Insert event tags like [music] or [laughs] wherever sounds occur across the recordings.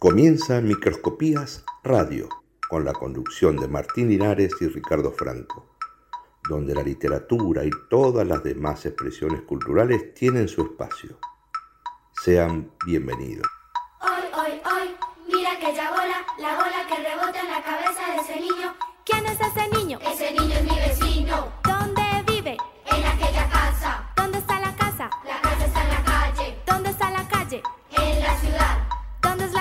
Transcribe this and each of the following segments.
Comienza Microscopías Radio, con la conducción de Martín Linares y Ricardo Franco, donde la literatura y todas las demás expresiones culturales tienen su espacio. Sean bienvenidos. Hoy, hoy, hoy, mira que ya bola, la bola que rebota en la cabeza de ese niño. ¿Quién es ese niño? Ese niño es mi vecino.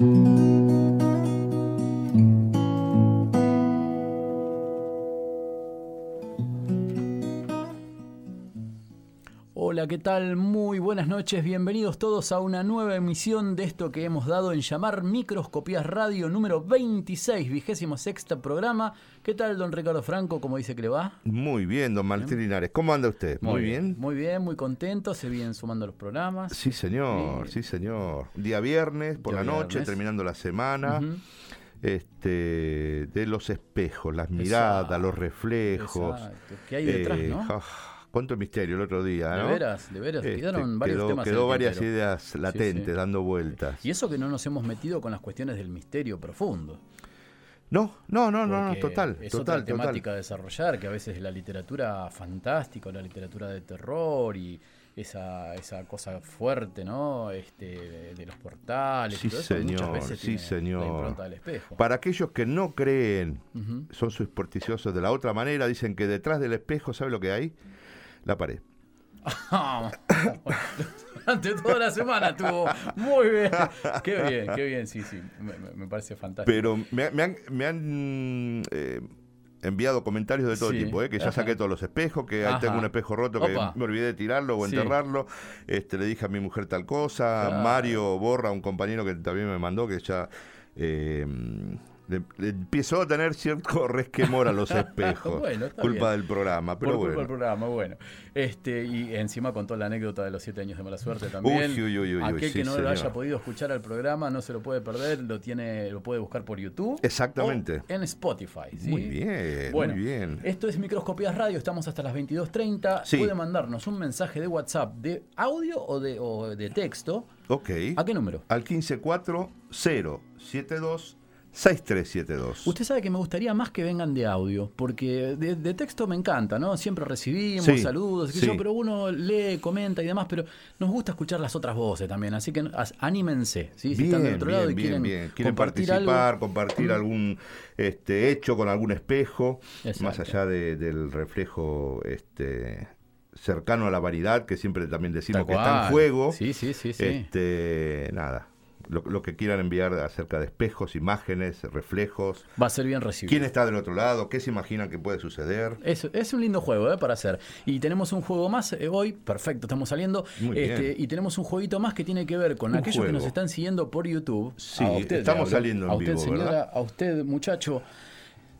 Mm-hmm. Hola, ¿qué tal? Muy buenas noches, bienvenidos todos a una nueva emisión de esto que hemos dado en llamar Microscopías Radio número 26, vigésimo sexta programa. ¿Qué tal, don Ricardo Franco? ¿Cómo dice que le va? Muy bien, don Martín Linares. ¿Cómo anda usted? Muy, bien. Muy bien, muy contento, se vienen sumando los programas. Sí, señor, sí, señor. Día viernes, por Día la noche, viernes. terminando la semana. Este, de los espejos, las miradas, Exacto, los reflejos. Exacto. ¿Qué hay detrás, Eh, no? Cuánto misterio el otro día, De ¿no? veras, de veras, Este, quedaron varios quedó, temas quedó varias tintero. ideas latentes sí. dando vueltas. Y eso que no nos hemos metido con las cuestiones del misterio profundo. No, no, no, no, no, total, es total, otra total. temática a desarrollar, que a veces la literatura fantástica la literatura de terror y esa, esa cosa fuerte, ¿no? Este, de, de los portales Sí, y todo eso, muchas señor, veces sí, señor. la del espejo. Para aquellos que no creen, Ujú. son supersticiosos de la otra manera, dicen que detrás del espejo, ¿sabe lo que hay? La pared. [laughs] Durante toda la semana estuvo muy bien. Qué bien, qué bien, sí, sí. Me, parece fantástico. Pero me, me han, me han, eh, enviado comentarios de todo Sí, tipo, ¿eh? que ya saqué todos los espejos, que ahí tengo un espejo roto que Opa. me olvidé de tirarlo o Sí. enterrarlo. Este, le dije a mi mujer tal cosa. Claro. Mario Borra, un compañero que también me mandó, que ya eh, le, le empezó a tener cierto [laughs] resquemor a los espejos. [laughs] Bueno, culpa bien. del programa, pero Por culpa bueno. del programa, bueno. Este, y encima contó la anécdota de los siete años de mala suerte también. Uy, uy, uy, uy, Aquel sí, que no lo haya podido escuchar al programa no se lo puede perder, lo tiene, lo puede buscar por YouTube. Exactamente. o en Spotify. ¿sí? Muy bien, Bueno, muy bien. Esto es Microscopías Radio, estamos hasta las 22.30. Sí. Puede mandarnos un mensaje de WhatsApp de audio o de, o de texto. Ok. ¿A qué número? Al 154-072-6372. Usted sabe que me gustaría más que vengan de audio, porque de, de texto me encanta, ¿no? Siempre recibimos Sí, saludos, sí. yo, pero uno lee, comenta y demás, pero nos gusta escuchar las otras voces también, así que as- anímense, ¿sí? si están del otro lado y quieren, Quieren compartir participar, algo. compartir algún este, hecho con algún espejo, Exacto. más allá de- del reflejo este, cercano a la variedad, que siempre también decimos Tal que está en juego. Sí, sí, sí, sí. Este, nada, lo, lo que quieran enviar acerca de espejos, imágenes, reflejos. Va a ser bien recibido. ¿Quién está del otro lado? ¿Qué se imaginan que puede suceder? Es, es un lindo juego ¿eh? para hacer. Y tenemos un juego más eh, hoy, perfecto, estamos saliendo. Muy Este, bien. y tenemos un jueguito más que tiene que ver con Un aquellos que nos están siguiendo por YouTube. Sí, A usted le estamos saliendo en A usted, vivo, señora, ¿verdad? a usted, muchacho.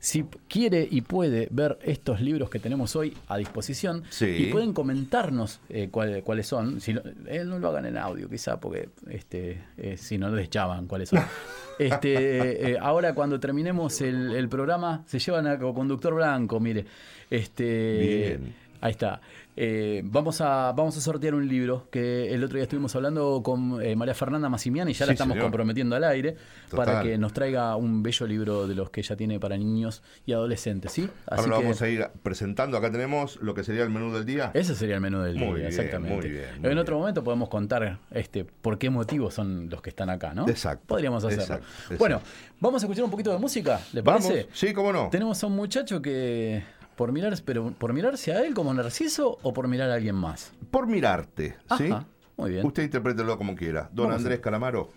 Si quiere y puede ver estos libros que tenemos hoy a disposición Sí. y pueden comentarnos eh, cuál- cuáles son, si no, eh, no lo hagan en audio quizá porque este, eh, si no les echaban cuáles son. [laughs] Este, eh, ahora cuando terminemos el, el programa se llevan a conductor blanco, mire. Este, Bien. Ahí está. Eh, vamos, a, vamos a sortear un libro que el otro día estuvimos hablando con eh, María Fernanda Massimiani y ya la estamos señor. comprometiendo al aire para que nos traiga un bello libro de los que ella tiene para niños y adolescentes, ¿sí? Ahora lo que vamos a ir presentando. Acá tenemos lo que sería el menú del día. ese sería el menú del Muy día, bien, exactamente. muy bien, muy en bien. otro momento podemos contar este por qué motivos son los que están acá, ¿no? Exacto, Podríamos hacerlo. exacto, exacto. Bueno, vamos a escuchar un poquito de música, ¿le Vamos. parece? Sí, cómo no. Tenemos a un muchacho que por mirar, pero por mirarse a él como Narciso o por mirar a alguien más. Por mirarte, ¿sí? Ajá, muy bien. Usted interprételo como quiera. Don Andrés Calamaro.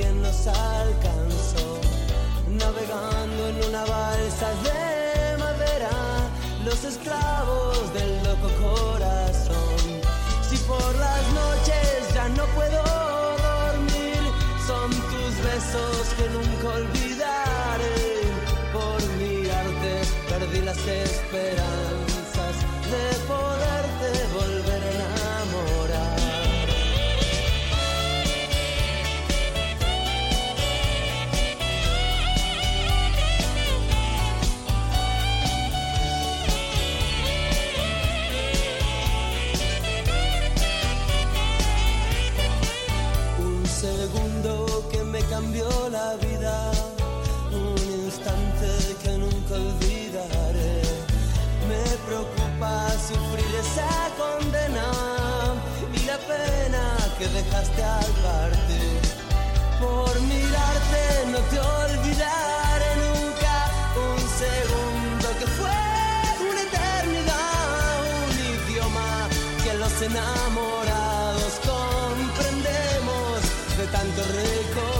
También nos alcanzó. Navegando en una balsa de madera. Los esclavos del loco corazón. Si por las noches ya no puedo dormir, son tus besos que nunca olvidaré. Por mirarte perdí las esperanzas de poderte sufrir esa condena y la pena que dejaste al partir. Por mirarte no te olvidaré nunca un segundo que fue una eternidad, un idioma que los enamorados comprendemos de tanto recordar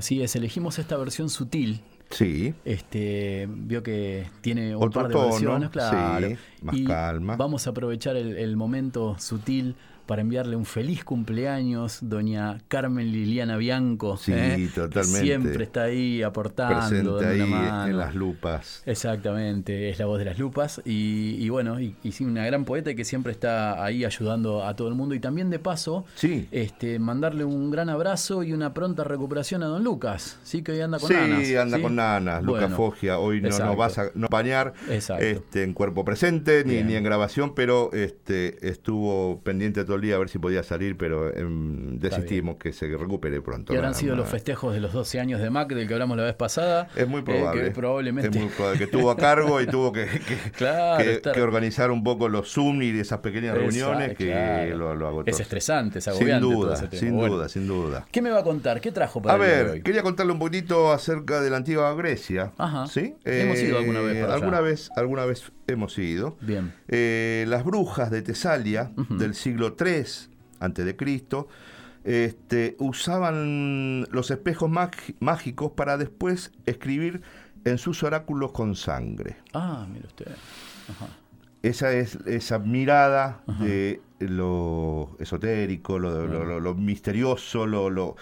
Así es, elegimos esta versión sutil. Sí. Este, vio que tiene un Otro par de tono, versiones, claro. sí, más y calma. Vamos a aprovechar el, el momento sutil para enviarle un feliz cumpleaños, doña Carmen Liliana Bianco. Sí, ¿eh? totalmente. Siempre está ahí aportando, Presente ahí mano. en las lupas. Exactamente, es la voz de las lupas y, y bueno, y, una gran poeta que siempre está ahí ayudando a todo el mundo y también de paso, Sí. este, mandarle un gran abrazo y una pronta recuperación a don Lucas, sí que hoy anda con sí, nanas. anda ¿sí? con nanas. Luca Bueno, Foggia hoy no nos vas a no Exacto. este, en cuerpo presente ni, ni en grabación, pero este, estuvo pendiente todo el el día a ver si podía salir, pero em, desistimos que se recupere pronto. Y habrán sido los festejos de los 12 años de Mac del que hablamos la vez pasada. Es muy eh, probable. que probablemente. Es muy probable que estuvo a cargo y tuvo que, que- [laughs] Claro, que- estar- que organizar un poco los Zoom y esas pequeñas Esa- reuniones que claro. lo, lo agotó. Es estresante, es Sin agobiante todo duda, sin Bueno, duda, sin duda. ¿Qué me va a contar? ¿Qué trajo para A el día de ver, hoy? quería contarle un poquito acerca de la antigua Grecia. Ajá. ¿sí? Hemos ido alguna vez para allá. alguna vez, alguna vez hemos ido. Bien. Eh, las brujas de Tesalia del siglo III antes de Cristo este, usaban los espejos mágicos para después escribir en sus oráculos con sangre. Ah, mire usted. Ajá. Esa es esa mirada de lo esotérico, lo, lo- lo- lo misterioso, lo,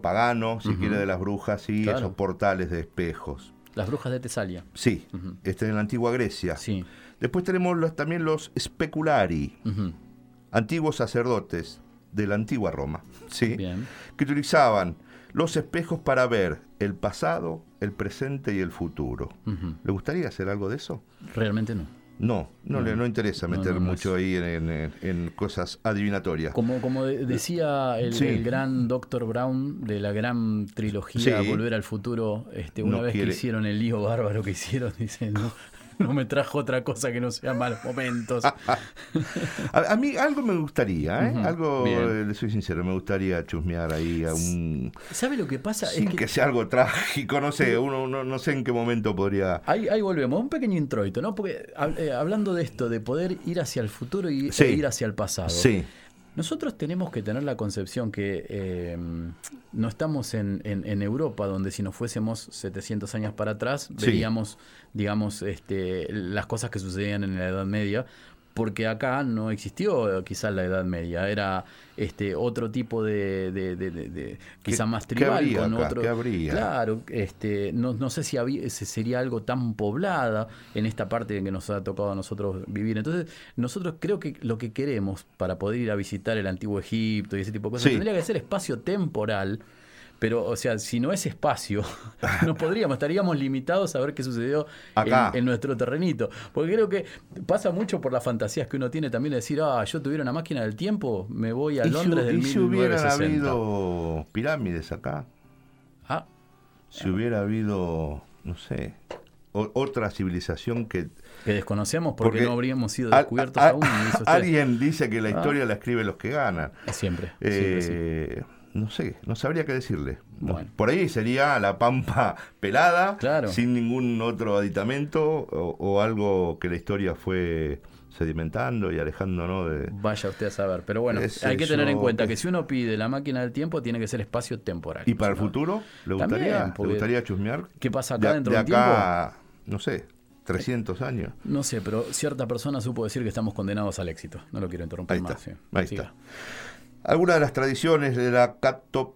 pagano, si quiere, de las brujas y Claro. esos portales de espejos. Las brujas de Tesalia. Sí, este en la antigua Grecia. Sí. Después tenemos los- también los speculari, Ujú. Antiguos sacerdotes de la antigua Roma, ¿sí? Bien. que utilizaban los espejos para ver el pasado, el presente y el futuro. ¿Le gustaría hacer algo de eso? Realmente no. No, no, le no interesa meter no, no mucho ahí en, en- en cosas adivinatorias. Como, como de- decía el, Sí. el gran Dr. Brown de la gran trilogía Sí. Volver al Futuro, este, una vez quiere- que hicieron el lío bárbaro que hicieron, [laughs] dice, [laughs] no, me trajo otra cosa que no sea malos momentos. A, a mí algo me gustaría, ¿eh? Algo, bien. eh, le soy sincero, me gustaría chusmear ahí a un... ¿Sabe lo que pasa? Sin es que... que, sea algo trágico, no sé, uno no, no sé en qué momento podría... Ahí, ahí volvemos, un pequeño introito, ¿no? Porque hab- eh, hablando de esto, de poder ir hacia el futuro y Sí. e ir hacia el pasado. Sí, Nosotros tenemos que tener la concepción que eh, no estamos en, en- en Europa, donde si nos fuésemos 700 años para atrás, Sí. veríamos, digamos, este, las cosas que sucedían en la Edad Media, porque acá no existió quizás la Edad Media, era este otro tipo de, de, de- de- de- quizás más tribal, con acá? otro. ¿Qué habría? Claro, este, no, no sé si había, si sería algo tan poblada en esta parte en que nos ha tocado a nosotros vivir. Entonces, nosotros creo que lo que queremos para poder ir a visitar el antiguo Egipto y ese tipo de cosas Sí. tendría que ser espacio temporal. Pero, o sea, si no es espacio, [laughs] no podríamos, estaríamos limitados a ver qué sucedió Acá. En, en nuestro terrenito. Porque creo que pasa mucho por las fantasías que uno tiene también de decir, ah, yo tuviera una máquina del tiempo, me voy a ¿Y si, Londres del y si hubieran 1960. habido pirámides acá? Ah, Si hubiera habido, no sé, o- otra civilización que... que desconocemos porque, no habríamos sido descubiertos a- aún. dice [laughs] usted. alguien dice que la Ah. historia la escriben los que ganan. Siempre. siempre sí. Eh, No sé, no sabría qué decirle. Bueno. Por ahí sería la pampa [laughs] pelada, Claro. sin ningún otro aditamento o, o algo que la historia fue sedimentando y alejándonos de... Vaya usted a saber. Pero bueno, Es hay que tener en cuenta es- que si uno pide la máquina del tiempo, tiene que ser espacio temporal. ¿Y para el futuro? ¿Le También, gustaría, ¿le gustaría chusmear? ¿Qué pasa acá de, dentro de acá, no sé, 300 años. No sé, pero cierta persona supo decir que estamos condenados al éxito. No lo quiero interrumpir Ahí más. está, sí. ahí Siga. está. Algunas de las tradiciones de la cato,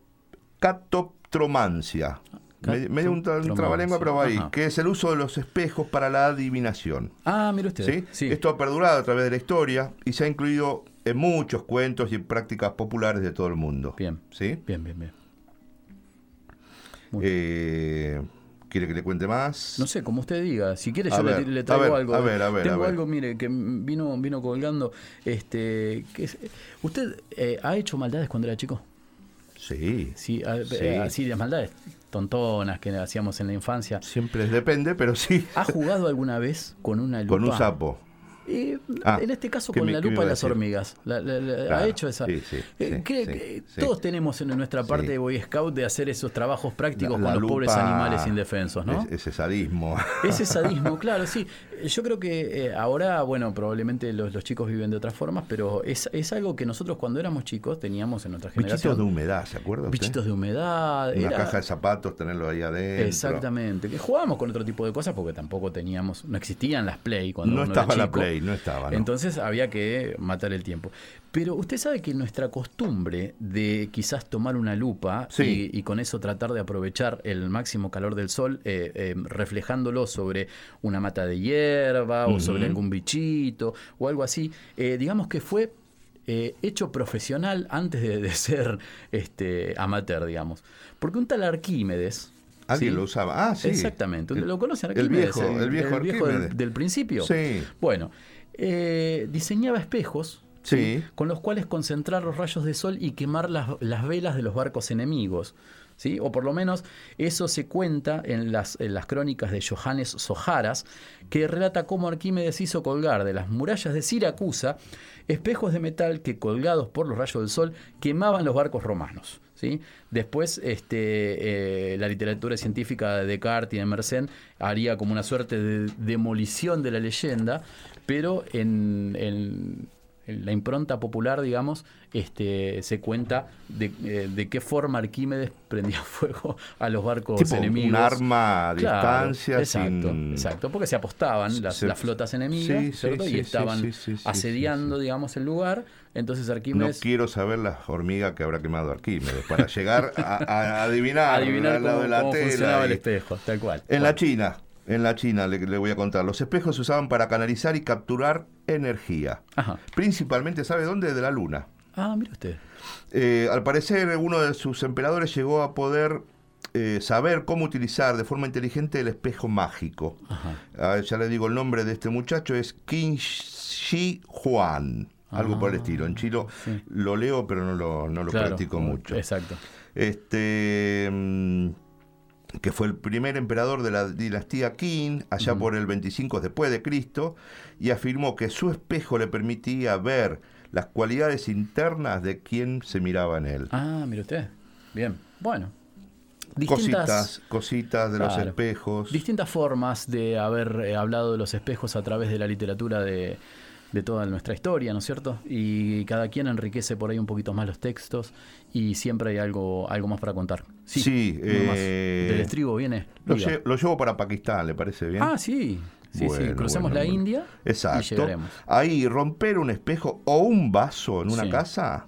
catoptromancia. Me, me dio un, tra- trabalengua, pero va ahí. Que es el uso de los espejos para la adivinación. Ah, mire usted. ¿sí? Sí. Esto ha perdurado a través de la historia y se ha incluido en muchos cuentos y prácticas populares de todo el mundo. Bien. ¿Sí? Bien, bien, bien. Muy Eh, ¿Quiere que le cuente más? No sé, como usted diga. Si quiere, yo le- ver, le, a traigo ver, algo. a ver, a ver, Tengo a ver. algo, mire, que vino, vino colgando. Este, que ¿Usted eh, ha hecho maldades cuando era chico? Sí. Sí, a- Sí. eh, así de maldades tontonas que hacíamos en la infancia. Siempre depende, pero sí. ¿Ha jugado alguna vez con una lupa? Con un sapo. Eh, Ah, en este caso ¿qué con la lupa de las hormigas. La- la- la- Claro, ¿Ha hecho esa? sí, sí, Eh, sí, todos tenemos en nuestra parte de Boy Scout de hacer esos trabajos prácticos con los pobres animales indefensos, ¿no? es- ese sadismo. Ese sadismo, [laughs] claro, sí. Yo creo que eh, ahora, bueno, probablemente los, los chicos viven de otras formas, pero es, es algo que nosotros cuando éramos chicos teníamos en nuestra generación. Bichitos de humedad, ¿se acuerda usted? Bichitos de humedad. Una era- caja de zapatos, tenerlo ahí adentro. Exactamente. Que jugábamos con otro tipo de cosas porque tampoco teníamos, no existían las Play cuando No uno era estaba la. Play, no estaba. ¿no? Entonces había que matar el tiempo. Pero usted sabe que nuestra costumbre de quizás tomar una lupa Sí. y, y con eso tratar de aprovechar el máximo calor del sol, eh, eh, reflejándolo sobre una mata de hierba o sobre algún bichito o algo así, eh, digamos que fue hecho profesional antes de, de ser este, amateur, digamos. Porque un tal Arquímedes... Alguien ¿sí? lo usaba. Ah, sí. Exactamente. El- ¿Lo conocen el Arquímedes? viejo- el viejo del, Arquímedes. del principio. Sí. Bueno, eh, diseñaba espejos Sí. con los cuales concentrar los rayos de sol y quemar las, las velas de los barcos enemigos. ¿sí? O por lo menos eso se cuenta en las, en las crónicas de Johannes Sojaras, que relata cómo Arquímedes hizo colgar de las murallas de Siracusa espejos de metal que colgados por los rayos del sol quemaban los barcos romanos. ¿sí? Después este, eh, la literatura científica de Descartes y de Mersenne haría como una suerte de demolición de la leyenda, pero en, en- en la impronta popular, digamos, este, se cuenta de, eh, de qué forma Arquímedes prendía [laughs] fuego a los barcos Tipo enemigos. un arma a Claro, distancia exacto, sin... exacto, porque se apostaban las, Se- las flotas enemigas Sí, sí, ¿cierto? sí, y estaban asediando, digamos, el lugar. Entonces No Arquímedes quiero saber la hormiga que habrá quemado Arquímedes para llegar a, a adivinar, [laughs] adivinar al lado cómo, de la cómo tela funcionaba el espejo, tal cual. En Bueno, la China, en la China le, le voy a contar. Los espejos se usaban para canalizar y capturar energía. Ajá. Principalmente, ¿sabe dónde? De la luna. Ah, mire usted. Eh, al parecer, uno de sus emperadores llegó a poder eh, saber cómo utilizar de forma inteligente el espejo mágico. Ajá. Ah, ya le digo el nombre de este muchacho, es Qin Shi Huan. Algo por el Ah, estilo. En chino sí. lo leo, pero no lo, no lo Claro, practico mucho. Exacto. Este. mm, que fue el primer emperador de la dinastía Qin, allá por el 25 después de Cristo, y afirmó que su espejo le permitía ver las cualidades internas de quien se miraba en él. Ah, mire usted. Bien. Bueno. Cositas, cositas de los espejos. Distintas formas de haber eh, hablado de los espejos a través de la literatura de, de toda nuestra historia, ¿no es cierto? Y cada quien enriquece por ahí un poquito más los textos y siempre hay algo, algo más para contar. Sí, Sí, más. eh, Del estribo viene. Lo, lle- lo llevo para Pakistán, ¿le parece bien? Ah, sí. Sí, sí. Bueno, Crucemos bueno, la bueno. India y Exacto. llegaremos. Ahí, romper un espejo o un vaso en una Sí. casa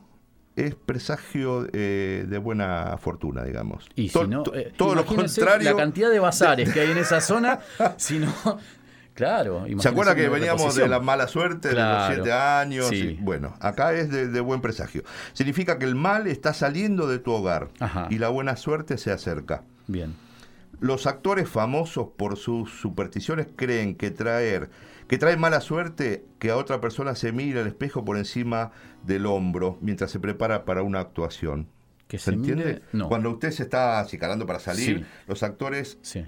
es presagio eh, de buena fortuna, digamos. Y To- si no, eh, todo lo contrario. La cantidad de bazares que hay en esa zona, [laughs] si no. Claro. ¿Se acuerda que veníamos de la mala suerte de los siete años? Sí. y- bueno, acá es de, de buen presagio. Significa que el mal está saliendo de tu hogar Ajá. y la buena suerte se acerca. Bien. Los actores famosos por sus supersticiones creen que traer que trae mala suerte que a otra persona se mire al espejo por encima del hombro mientras se prepara para una actuación. Que ¿Se se entiende? no. Cuando usted se está acicalando para salir, Sí. los actores Sí.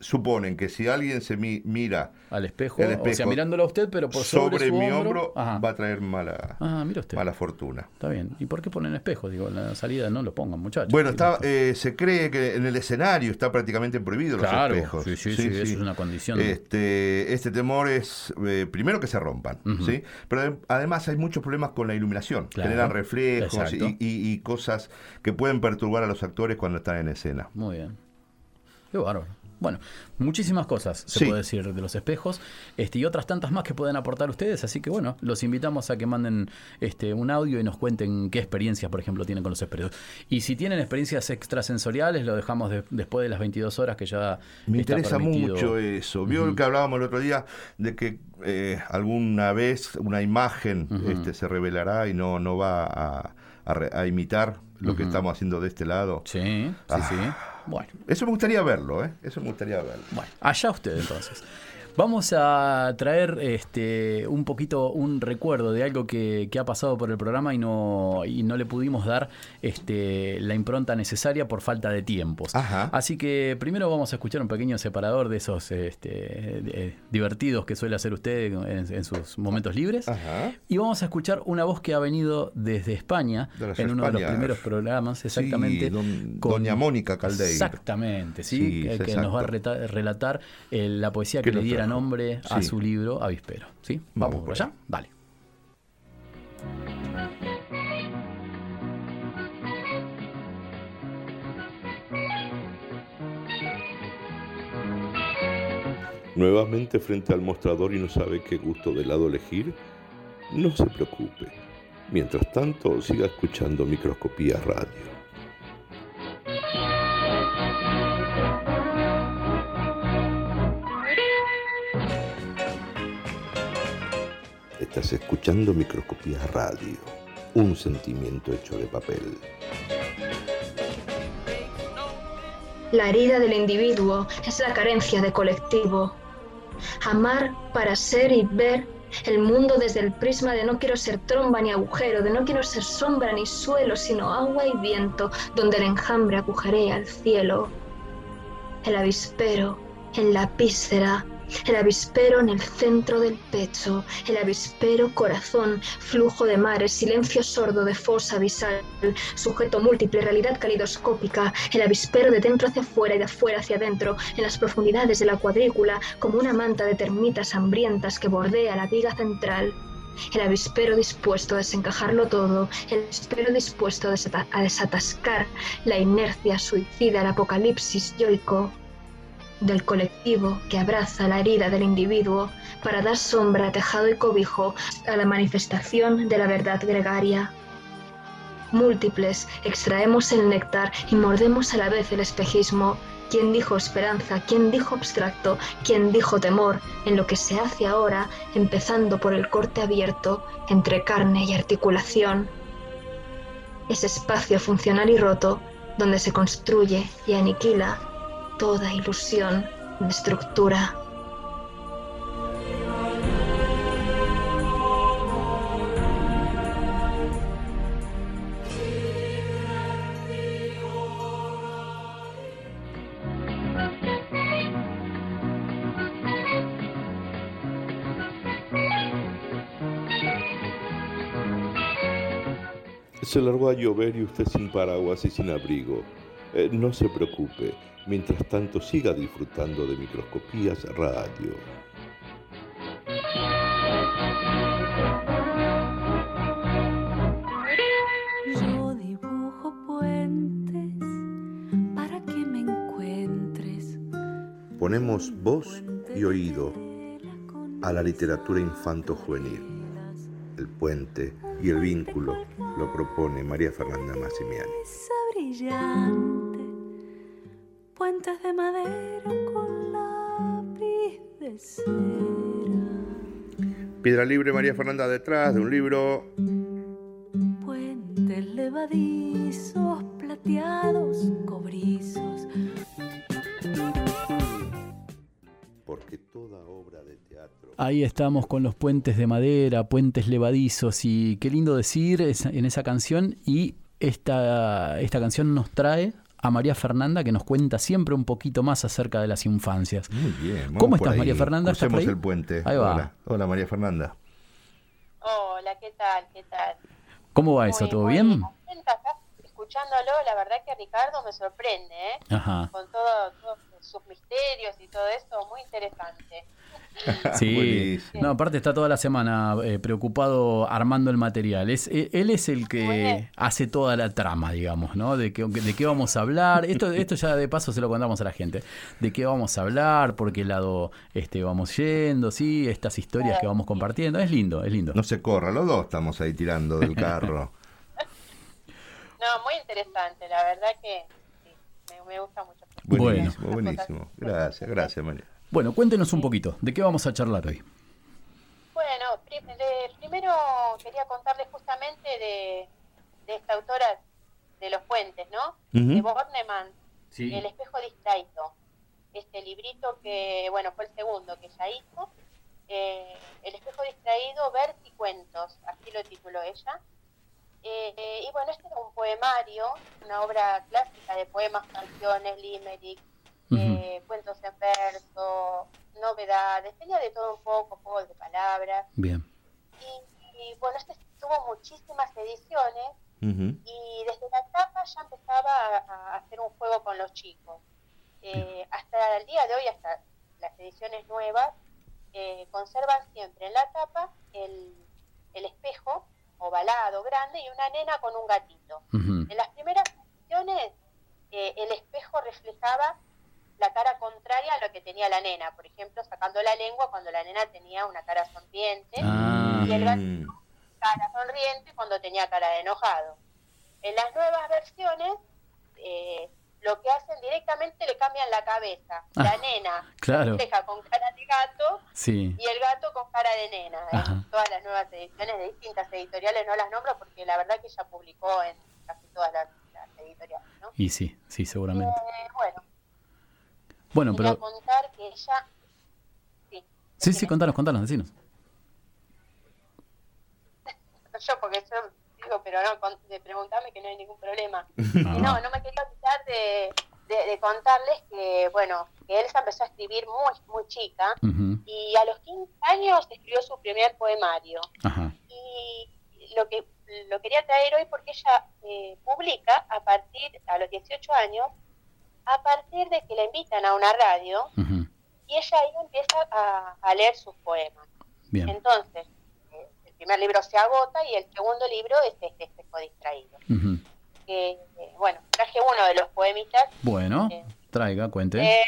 Suponen que si alguien se mi- mira Al espejo, El o sea, espejo mirándolo a usted, pero por sobre, sobre, su mi hombro, va a traer mala, Ah, mira usted. mala fortuna. Está bien. ¿Y por qué ponen espejos? Digo, en la salida no lo pongan, muchachos. Bueno, está, eh, se cree que en el escenario está prácticamente prohibido Claro, los espejos. sí, sí, sí, eso es una condición. Este, este temor es, eh, primero que se rompan. ¿sí? Pero adem- además hay muchos problemas con la iluminación. Claro, Generan reflejos y, y- y cosas que pueden perturbar a los actores cuando están en escena. Muy bien. Qué bárbaro. Bueno, muchísimas cosas se Sí. puede decir de los espejos este, y otras tantas más que pueden aportar ustedes. Así que bueno, los invitamos a que manden este, un audio y nos cuenten qué experiencias, por ejemplo, tienen con los espejos. Y si tienen experiencias extrasensoriales, lo dejamos de- después de las 22 horas que ya Me está interesa permitido. mucho eso. Vio Ujú. que hablábamos el otro día de que eh, alguna vez una imagen este, se revelará y no, no va a, a re- a imitar lo que estamos haciendo de este lado. Sí, sí, Ah. sí. Bueno. Eso me gustaría verlo, ¿eh? Eso me gustaría verlo. Bueno, allá usted entonces. Vamos a traer este, un poquito un recuerdo de algo que, que ha pasado por el programa y no, y no le pudimos dar este, la impronta necesaria por falta de tiempos. Ajá. Así que primero vamos a escuchar un pequeño separador de esos este, de- divertidos que suele hacer usted en, en sus momentos libres. Ajá. Y vamos a escuchar una voz que ha venido desde España, De en uno de los primeros programas, exactamente. Sí, don- doña Mónica Caldeira. Exactamente, sí, Sí, que, que nos va a reta- relatar eh, la poesía ¿Qué que le diera trajo? nombre a Sí. su libro Avispero. ¿sí? Vamos Vamos, por allá. Dale. Nuevamente frente al mostrador y no sabe qué gusto de helado elegir, no se preocupe. Mientras tanto, siga escuchando Microscopía Radio. Estás escuchando Microscopía Radio, un sentimiento hecho de papel. La herida del individuo es la carencia de colectivo. Amar para ser y ver El mundo desde el prisma de no quiero ser tromba ni agujero, de no quiero ser sombra ni suelo, sino agua y viento, donde el enjambre agujerea el cielo. El avispero en la víscera, el avispero en el centro del pecho, el avispero corazón, flujo de mares, silencio sordo de fosa abisal, sujeto múltiple, realidad calidoscópica, el avispero de dentro hacia afuera y de afuera hacia adentro, en las profundidades de la cuadrícula, como una manta de termitas hambrientas que bordea la viga central. El avispero dispuesto a desencajarlo todo, el avispero dispuesto a, a desatascar la inercia suicida, el apocalipsis yoico del colectivo que abraza la herida del individuo para dar sombra, tejado y cobijo a la manifestación de la verdad gregaria. Múltiples, extraemos el néctar y mordemos a la vez el espejismo. ¿Quién dijo esperanza? ¿Quién dijo abstracto? ¿Quién dijo temor? En lo que se hace ahora, empezando por el corte abierto entre carne y articulación. Ese espacio funcional y roto donde se construye y aniquila toda ilusión de estructura. Se largó a llover y usted sin paraguas y sin abrigo. Eh, no se preocupe, mientras tanto siga disfrutando de microscopías radio. Yo dibujo puentes para que me encuentres. Ponemos voz y oído a la literatura infanto-juvenil. El puente y el vínculo lo propone María Fernanda Massimiani. Puentes de madera con lápiz de cera. Piedra Libre, María Fernanda, detrás de un libro. Puentes levadizos, plateados, cobrizos. Porque toda obra de teatro. Ahí estamos con los puentes de madera, puentes levadizos y qué lindo decir en esa canción y esta, esta canción nos trae a María Fernanda que nos cuenta siempre un poquito más acerca de las infancias. Muy bien. vamos ¿Cómo estás, ahí. María Fernanda? ¿Estás por ahí? el puente. Ahí va. Hola. Hola, María Fernanda. Hola, ¿qué tal? ¿Qué tal? ¿Cómo va eso? ¿Todo bien? contenta acá, escuchándolo, la verdad que Ricardo me sorprende, ¿eh? Ajá. Con todo- todos sus misterios y todo eso, muy interesante. [laughs] Sí, no, aparte está toda la semana eh, preocupado armando el material. Es, eh, él es el que hace toda la trama, digamos, ¿no? De qué, de qué vamos a hablar. Esto, esto ya de paso se lo contamos a la gente. De qué vamos a hablar, por qué lado este, vamos yendo, sí, estas historias que vamos compartiendo. Es lindo, es lindo. No se corra, los dos estamos ahí tirando del carro. [laughs] No, muy interesante, la verdad que sí, me, me gusta mucho. Buenísimo, Bueno. buenísimo. Gracias, gracias, María. Bueno, cuéntenos un poquito, ¿de qué vamos a charlar hoy? Bueno, de- primero quería contarles justamente de, de esta autora de los puentes, ¿no? De Bornemann, Sí. El espejo distraído. Este librito que, bueno, fue el segundo que ella hizo. Eh, el espejo distraído, versicuentos, así lo tituló ella. Eh, eh, y bueno, este era un poemario, una obra clásica de poemas, canciones, limerick, eh, cuentos en verso, novedades, tenía de todo un poco, juegos de palabras. Bien. Y, y, bueno, este tuvo muchísimas ediciones y desde la tapa ya empezaba a, a hacer un juego con los chicos. Eh, hasta el día de hoy, hasta las ediciones nuevas, eh, conservan siempre en la tapa el, el espejo ovalado, grande, y una nena con un gatito. En las primeras ediciones, eh, el espejo reflejaba la cara contraria a lo que tenía la nena, por ejemplo, sacando la lengua cuando la nena tenía una cara sonriente Ah. y el gatito Mm. cara sonriente cuando tenía cara de enojado. En las nuevas versiones, eh, lo que hacen directamente le cambian la cabeza. La Ah, nena claro. refleja con cara de gato Sí. y el gato con cara de nena. En Ajá. todas las nuevas ediciones de distintas editoriales no las nombro porque la verdad que ella publicó en casi todas las, las editoriales. ¿no? Y sí, sí, seguramente. Eh, bueno, Bueno, pero... contar que ella... Sí, Sí, sí, contanos, contanos, decinos. [laughs] yo, porque yo pero no, con- de preguntarme que no hay ningún problema. [laughs] Y no, no me quería olvidar de, de- de contarles que, bueno, que Elsa empezó a escribir muy, muy chica y a los 15 años escribió su primer poemario. Ajá. Y lo que lo quería traer hoy porque ella eh, publica a partir, a los 18 años, a partir de que la invitan a una radio y ella ahí empieza a, a leer sus poemas. Bien. Entonces, primer libro se agota y el segundo libro es este espejo distraído. eh, bueno, traje uno de los poemitas, Bueno, Eh, traiga, cuente. eh,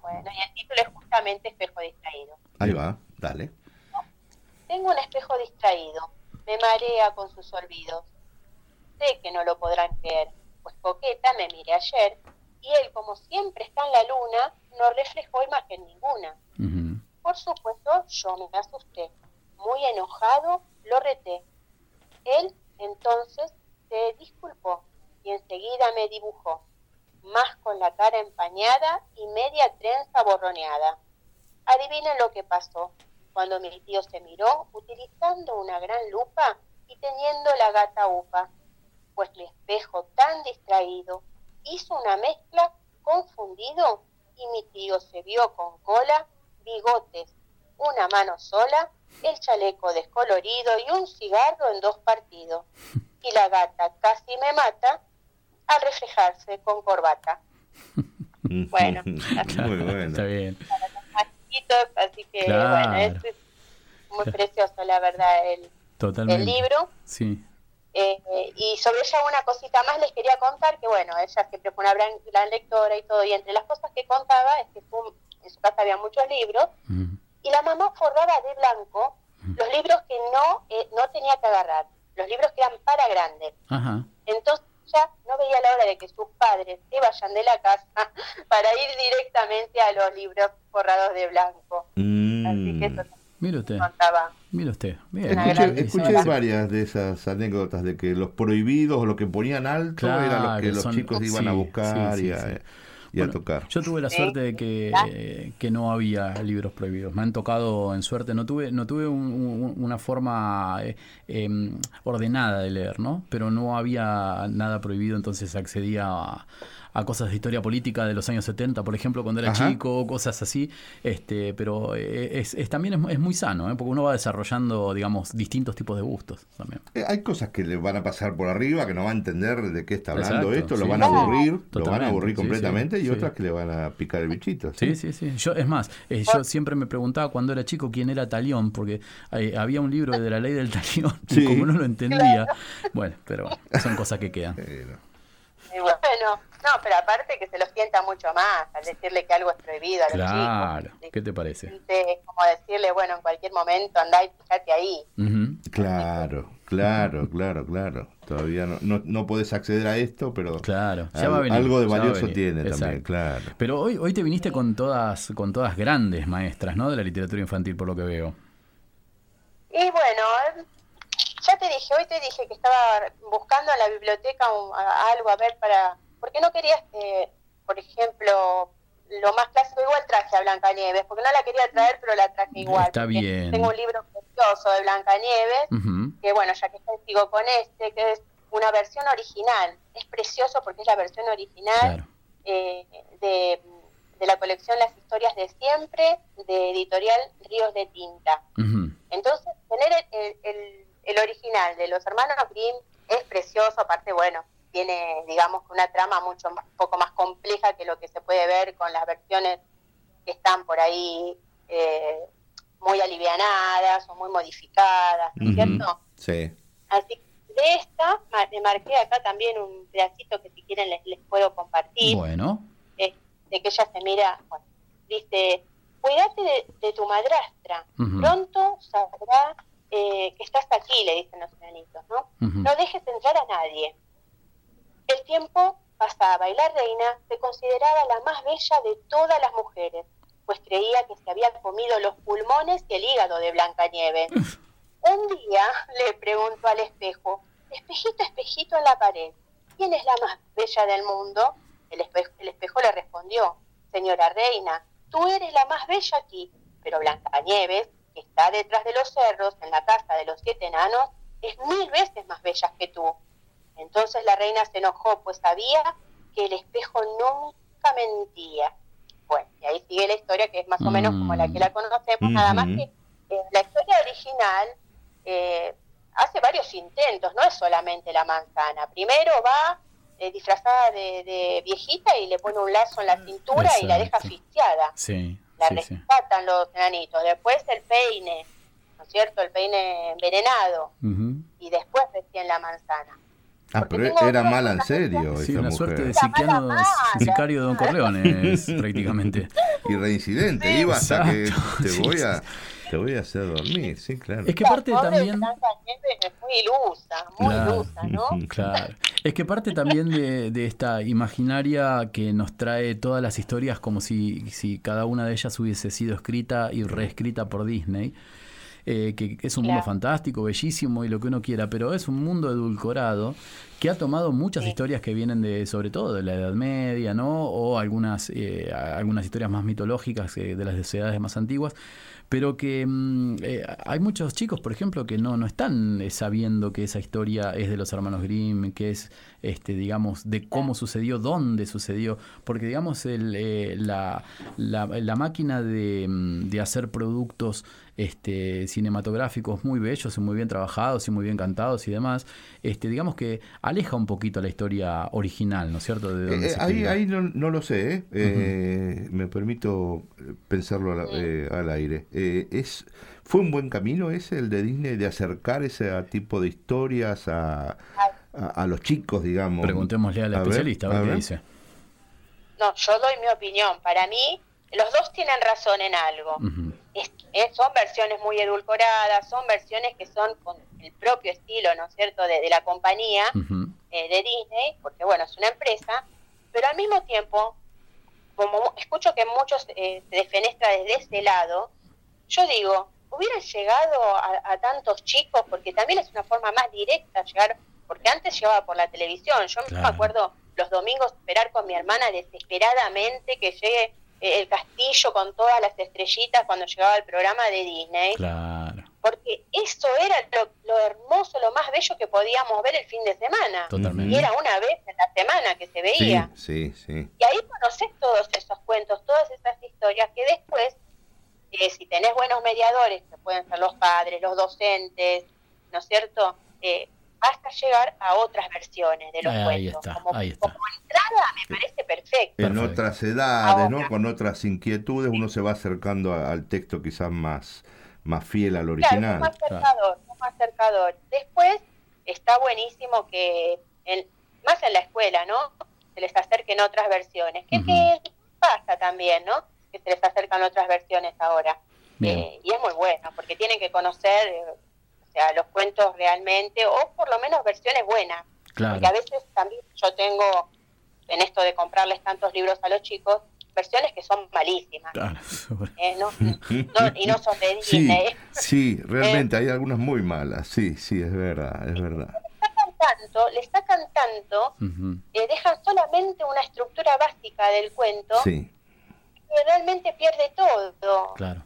bueno, y el título es justamente Espejo distraído. Ahí va, dale. Tengo un espejo distraído, me marea con sus olvidos. Sé que no lo podrán creer, pues Coqueta me miré ayer y él, como siempre está en la luna, no reflejó imagen ninguna. Ujú, Por supuesto, yo me asusté. Muy enojado, lo reté. Él, entonces, se disculpó y enseguida me dibujó, más con la cara empañada y media trenza borroneada. Adivinen lo que pasó cuando mi tío se miró utilizando una gran lupa y teniendo la gata upa, pues mi espejo tan distraído hizo una mezcla confundido y mi tío se vio con cola, bigotes, una mano sola, el chaleco descolorido y un cigarro en dos partidos. Y la gata casi me mata al reflejarse con corbata. [laughs] Bueno, muy bueno. Está bien. Chiquitos, así que Claro. bueno, es es muy precioso la verdad el, Totalmente. el libro. Sí. Eh, eh, y sobre ella una cosita más les quería contar, que bueno, ella siempre fue una gran, gran lectora y todo, y entre las cosas que contaba es que fue- en su casa había muchos libros, y la mamá forraba de blanco los libros que no, eh, no tenía que agarrar, los libros que eran para grandes. Ajá. Entonces ella no veía la hora de que sus padres se vayan de la casa [laughs] para ir directamente a los libros forrados de blanco. Así que eso Mm. Mire usted, contaba. mire usted. Bien. Una Escuché, varias de esas anécdotas de que los prohibidos o los que ponían alto eran los Claro, que los son- chicos iban a buscar sí, sí, y, a, y a tocar. Yo tuve la suerte de que, eh, que no había libros prohibidos. Me han tocado en suerte. No tuve, no tuve un- un- una forma eh, em, ordenada de leer, ¿no? Pero no había nada prohibido, entonces accedía a, a cosas de historia política de los años 70, por ejemplo, cuando era Ajá. chico, cosas así. Este, pero eh, es, es- también es, es muy sano, ¿eh? porque uno va desarrollando, digamos, distintos tipos de gustos también. Eh, Hay cosas que le van a pasar por arriba, que no va a entender de qué está hablando Exacto, esto, lo van a aburrir, lo van a aburrir completamente sí, y sí. otras que le van a picar el bichito. Sí, sí, sí. Yo, es más, eh, yo siempre me preguntaba cuando era chico quién era Talión, porque eh, había un libro de la ley del Talión y como no lo entendía, bueno, pero son cosas que quedan. Y bueno, no, pero aparte que se los sienta mucho más al decirle que algo es prohibido a los Claro, chicos. ¿qué te parece? Es como decirle, bueno, en cualquier momento andá y fíjate ahí. Claro, claro, claro, claro. Todavía no, no, no podés acceder a esto, pero Claro, ya al- va a venir, algo de ya va a valioso venir. tiene también, claro. Pero hoy, hoy te viniste con todas, con todas grandes maestras, ¿no? De la literatura infantil, por lo que veo. Y bueno, ya te dije, hoy te dije que estaba buscando en la biblioteca un- a- algo a ver para... Porque no querías, eh, por ejemplo, lo más clásico, igual traje a Blancanieves, porque no la quería traer, pero la traje igual. Está bien. Tengo un libro precioso de Blancanieves, Ujú, que bueno, ya que estoy sigo con este, que es una versión original. Es precioso porque es la versión original Claro. eh, de, de la colección Las historias de siempre, de editorial Ríos de Tinta. Entonces, tener el, el- el original de los hermanos Grimm es precioso, aparte, bueno, tiene, digamos, una trama mucho un poco más compleja que lo que se puede ver con las versiones que están por ahí eh, muy alivianadas o muy modificadas, ¿no es cierto? Sí. Así que de esta, me marqué acá también un pedacito que si quieren les, les puedo compartir. Bueno, eh, de que ella se mira, bueno, dice, cuídate de, de tu madrastra, pronto sabrá eh, que estás aquí, le dicen los enanitos, ¿no? Ujú. No dejes entrar a nadie. El tiempo pasaba y la reina se consideraba la más bella de todas las mujeres, pues creía que se había comido los pulmones y el hígado de Blancanieves. [laughs] Un día le preguntó al espejo, espejito, espejito en la pared, ¿quién es la más bella del mundo? El espejo, el espejo le respondió, señora reina, tú eres la más bella aquí, pero Blancanieves, que está detrás de los cerros, en la casa de los siete enanos, es mil veces más bellas que tú. Entonces la reina se enojó, pues sabía que el espejo nunca mentía. Bueno, y ahí sigue la historia que es más o menos como la que la conocemos, nada más que eh, la historia original eh, hace varios intentos, no es solamente la manzana. Primero va eh, disfrazada de, de viejita y le pone un lazo en la cintura y la deja asfixiada. Sí, La sí, sí. rescatan los enanitos. Después el peine, ¿no es cierto? El peine envenenado. Y después recién la manzana. Ah, Porque pero era mala en serio Sí, esa una mujer. suerte de sicario de Don Corleone [laughs] prácticamente. Y reincidente, iba hasta que te voy sí, a te voy a hacer dormir, sí, claro. Es que parte también... Es muy ilusa, muy Claro. ilusa, ¿no? [laughs] Claro. Es que parte también de, de esta imaginaria que nos trae todas las historias como si, si cada una de ellas hubiese sido escrita y reescrita por Disney. eh, que es un mundo fantástico, bellísimo y lo que uno quiera, pero es un mundo edulcorado que ha tomado muchas Sí. historias que vienen de, sobre todo de la Edad Media, ¿no? O algunas, eh, algunas historias más mitológicas eh, de las sociedades más antiguas, pero que mm, eh, hay muchos chicos, por ejemplo, que no, no están eh, sabiendo que esa historia es de los hermanos Grimm, que es, este, digamos, de cómo sucedió, dónde sucedió, porque, digamos, el, eh, la, la, la máquina de, mm, de hacer productos este, cinematográficos muy bellos y muy bien trabajados y muy bien cantados y demás, este, digamos que aleja un poquito la historia original, ¿no es cierto? De Eh, se ahí ahí no, no lo sé, ¿eh? Eh, me permito pensarlo al, eh, al aire. Eh, es ¿Fue un buen camino ese, el de Disney, de acercar ese tipo de historias a, a, a los chicos, digamos? Preguntémosle al A ver, especialista, a ver, qué ver. dice. No, yo doy mi opinión. Para mí, los dos tienen razón en algo. Es- son versiones muy edulcoradas, son versiones que son con el propio estilo, ¿no es cierto?, de, de la compañía eh, de Disney, porque bueno, es una empresa, pero al mismo tiempo, como escucho que muchos eh, se defenestra desde ese lado, yo digo, hubieran llegado a, a tantos chicos, porque también es una forma más directa llegar, porque antes llegaba por la televisión, yo Claro. me acuerdo los domingos esperar con mi hermana desesperadamente que llegue el castillo con todas las estrellitas cuando llegaba el programa de Disney Claro, porque eso era lo, lo hermoso, lo más bello que podíamos ver el fin de semana. totalmente. Y era una vez en la semana que se Sí, veía. sí, sí. Y ahí conoces todos esos cuentos, todas esas historias que después, eh, si tenés buenos mediadores, que pueden ser los padres, los docentes, ¿no es cierto? Eh, basta llegar a otras versiones de los Ahí cuentos. está, como, ahí está. como entrada me parece perfecto. En Perfecto. otras edades, ¿no? Con otras inquietudes, uno se va acercando a- al texto quizás más, más fiel al Claro, original. es más acercador, es más acercador. Después está buenísimo que, en- más en la escuela, ¿no? Se les acerquen otras versiones. Que, Ujú. que pasa también, ¿no? Que se les acercan otras versiones ahora. Bien. Eh, y es muy bueno, porque tienen que conocer, eh, o sea, los cuentos realmente, o por lo menos versiones buenas. Claro. Porque a veces también yo tengo, en esto de comprarles tantos libros a los chicos, versiones que son malísimas. Claro, eh, no- no- y no son de Sí, Disney. sí, [laughs] realmente Eh. hay algunas muy malas, sí, sí, es verdad, es verdad. sacan tanto, le sacan tanto, eh, dejan solamente una estructura básica del cuento Sí, que realmente pierde todo, Claro.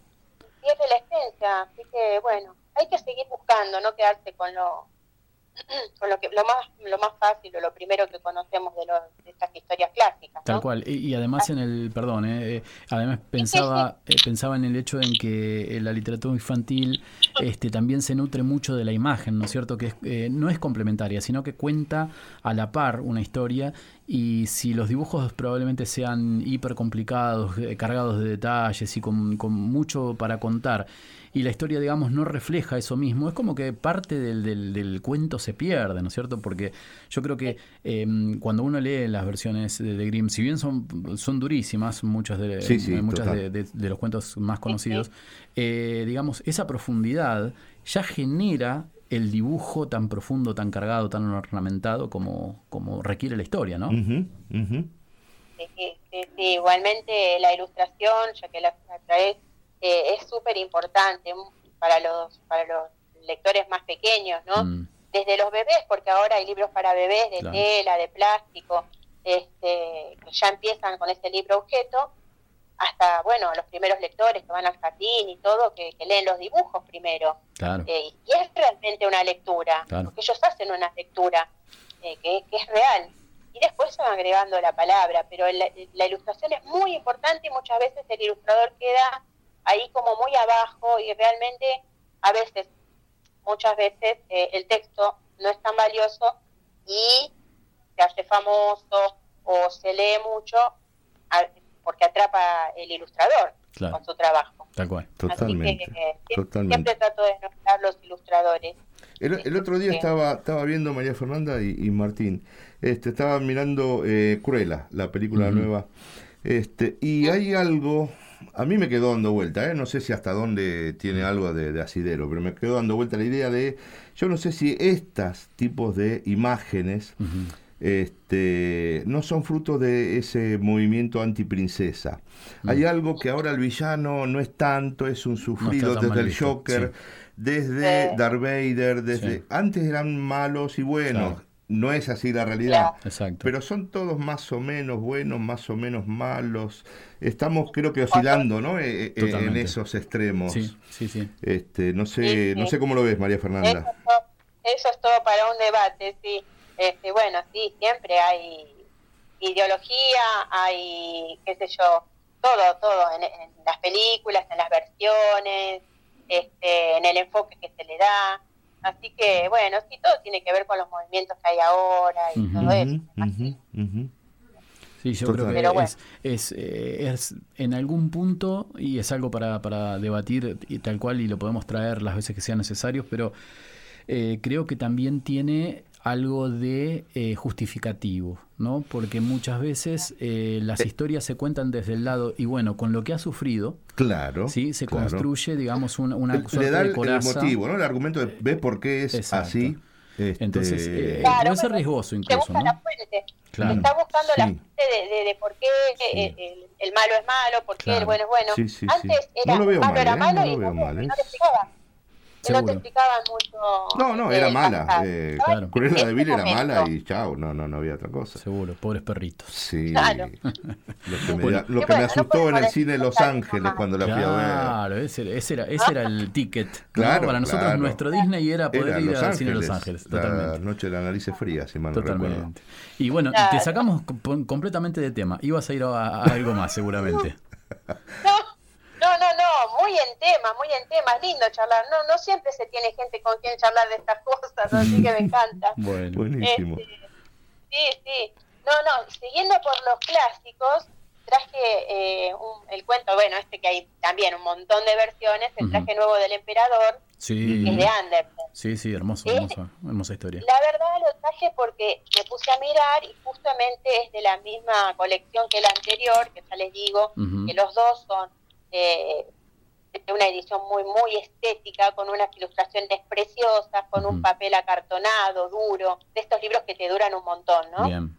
pierde la esencia. Así que bueno, hay que seguir buscando, no quedarse con lo [clears throat] con lo que lo más lo más fácil o lo primero que conocemos de, lo- de estas historias clásicas. Tal cual. Y, y además en el, perdón, eh, eh, además pensaba, eh, pensaba en el hecho en que eh, la literatura infantil este, también se nutre mucho de la imagen, ¿no es cierto? Que es, eh, no es complementaria, sino que cuenta a la par una historia y si los dibujos probablemente sean hiper complicados, cargados de detalles y con, con mucho para contar, y la historia, digamos, no refleja eso mismo, es como que parte del, del, del cuento se pierde, ¿no es cierto? Porque yo creo que eh, cuando uno lee las versiones de, de Grimm, si bien son, son durísimas, muchas de, Sí, sí, muchas de, de- de los cuentos más conocidos, eh, digamos, esa profundidad ya genera el dibujo tan profundo, tan cargado, tan ornamentado como, como requiere la historia, ¿no? Sí, sí, sí. igualmente la ilustración, ya que la, la traes, eh, es súper importante para los, para los lectores más pequeños, ¿no? Mm, Desde los bebés, porque ahora hay libros para bebés de Claro. tela, de plástico, este, que ya empiezan con ese libro objeto, hasta, bueno, los primeros lectores que van al jardín y todo, que, que leen los dibujos primero. Claro. Eh, y es realmente una lectura, Claro. porque ellos hacen una lectura eh, que, que es real. Y después se van agregando la palabra, pero la, la ilustración es muy importante y muchas veces el ilustrador queda ahí como muy abajo y realmente a veces, muchas veces, eh, el texto no es tan valioso y se hace famoso o se lee mucho a- porque atrapa el ilustrador Claro. con su trabajo. Tal cual. Totalmente. Así que eh, totalmente. siempre trato de nombrar los ilustradores. El, el otro día estaba, estaba viendo María Fernanda y, y Martín. Este, estaba mirando eh, Cruella, la película nueva. Este, y hay algo, a mí me quedó dando vuelta, ¿eh? no sé si hasta dónde tiene algo de, de asidero, pero me quedó dando vuelta la idea de, yo no sé si estos tipos de imágenes este, no son fruto de ese movimiento antiprincesa. Hay algo que ahora el villano no es tanto, es un sufrido desde el Joker, sí. desde. Darth Vader, desde Sí. antes eran malos y buenos. Claro. No es así la realidad. Exacto. Pero son todos más o menos buenos, más o menos malos. Estamos, creo que oscilando, ¿no? Eh, eh, en esos extremos. Sí, sí, sí. Este, no sé, Sí, no sí. sé cómo lo ves, María Eso, Fernanda. es todo- eso es todo para un debate, sí. Este, bueno, sí, siempre hay ideología, hay, qué sé yo, todo, todo, en, en las películas, en las versiones, este, en el enfoque que se le da. Así que, bueno, sí, todo tiene que ver con los movimientos que hay ahora y todo eso. Sí, yo Total. creo que Pero bueno. es, es, eh, es en algún punto, y es algo para, para debatir y tal cual, y lo podemos traer las veces que sean necesarios, pero eh, creo que también tiene algo de eh, justificativo, ¿no? Porque muchas veces eh, las historias se cuentan desde el lado, y bueno, con lo que ha sufrido, Claro. ¿sí? Se claro. construye, digamos, una, una Le- suerte le da de el, el coraza. motivo, ¿no? El argumento de ves por qué es Exacto. así. Este, Entonces, eh, Claro, puede ser bueno, riesgoso Se incluso, busca ¿no? la fuente. Claro. Está buscando la Sí. fuente de, de, de por qué eh, el, el malo es malo, por qué Claro. el bueno es bueno. Sí, sí, sí. Antes era No lo veo malo mal, era ¿eh? malo No y lo veo no, mal, te- ¿eh? no te explicaban. No te explicaban mucho. No, no, eh, era mala. Eh, No, Claro. Cruella de Vil era mala y chao, no, no, no había otra cosa. Seguro, pobres perritos. Sí. Claro. Lo que [laughs] me, Bueno. lo que bueno, asustó en el cine de Los Ángeles más. cuando la fui a ver. Claro, ese, era- ese era, ese era el ticket. ¿no? Claro, Para nosotros claro. nuestro Disney era poder Era ir Los al cine de Ángeles. Los Ángeles. La Totalmente. noche de la nariz fría, si mal no recuerdo. Totalmente. Y bueno, Claro. te sacamos com- completamente de tema. Ibas a ir a, a algo más, seguramente. [laughs] No, no, no, muy en tema, muy en tema, es lindo charlar. No, no siempre se tiene gente con quien charlar de estas [laughs] cosas, así que me encanta. [laughs] Bueno. Buenísimo. Este, sí, sí. No, no, siguiendo por los clásicos, traje eh, un- el cuento, bueno, este que hay también un montón de versiones, el traje nuevo del emperador, Sí, que es de Andersen. sí, sí, hermoso, Eh, hermoso, hermosa historia. La verdad lo traje porque me puse a mirar y justamente es de la misma colección que la anterior, que ya les digo, que los dos son eh, una edición muy, muy estética, con unas ilustraciones preciosas, con un papel acartonado, duro, de estos libros que te duran un montón, ¿no? Bien.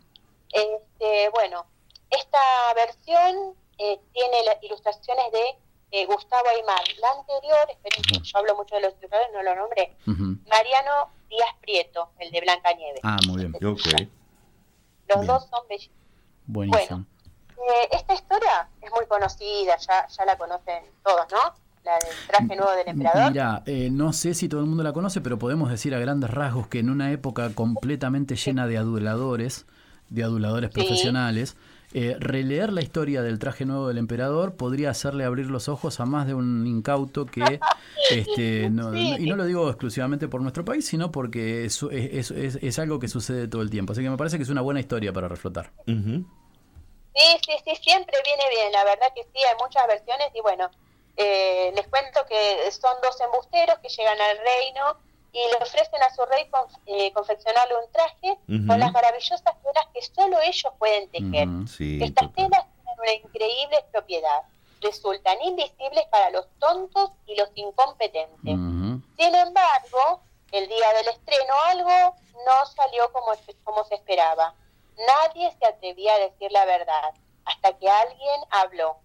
Este, bueno, esta versión eh, tiene las ilustraciones de eh, Gustavo Aymar. La anterior, esperen Ujú. yo hablo mucho de los ilustradores, no lo nombré. Mariano Díaz Prieto, el de Blanca Nieves. Ah, muy bien. Ok. Los bien. dos son bellísimos. Buenísimo. Eh, esta historia es muy conocida, ya, ya la conocen todos, ¿no? La del traje nuevo del emperador. Mira, eh, no sé si todo el mundo la conoce, pero podemos decir a grandes rasgos que en una época completamente llena de aduladores, de aduladores Sí. profesionales, eh, releer la historia del traje nuevo del emperador podría hacerle abrir los ojos a más de un incauto que, [laughs] este, no- Sí. no- y no lo digo exclusivamente por nuestro país, sino porque es, es, es- es algo que sucede todo el tiempo. Así que me parece que es una buena historia para reflotar. Ujú. Sí, sí, sí, siempre viene bien, la verdad que sí, hay muchas versiones y bueno, eh, les cuento que son dos embusteros que llegan al reino y le ofrecen a su rey conf- eh, confeccionarle un traje con las maravillosas telas que solo ellos pueden tejer. Sí, Estas total. telas tienen una increíble propiedad, resultan invisibles para los tontos y los incompetentes. Sin embargo, el día del estreno algo no salió como, como se esperaba. Nadie se atrevía a decir la verdad hasta que alguien habló.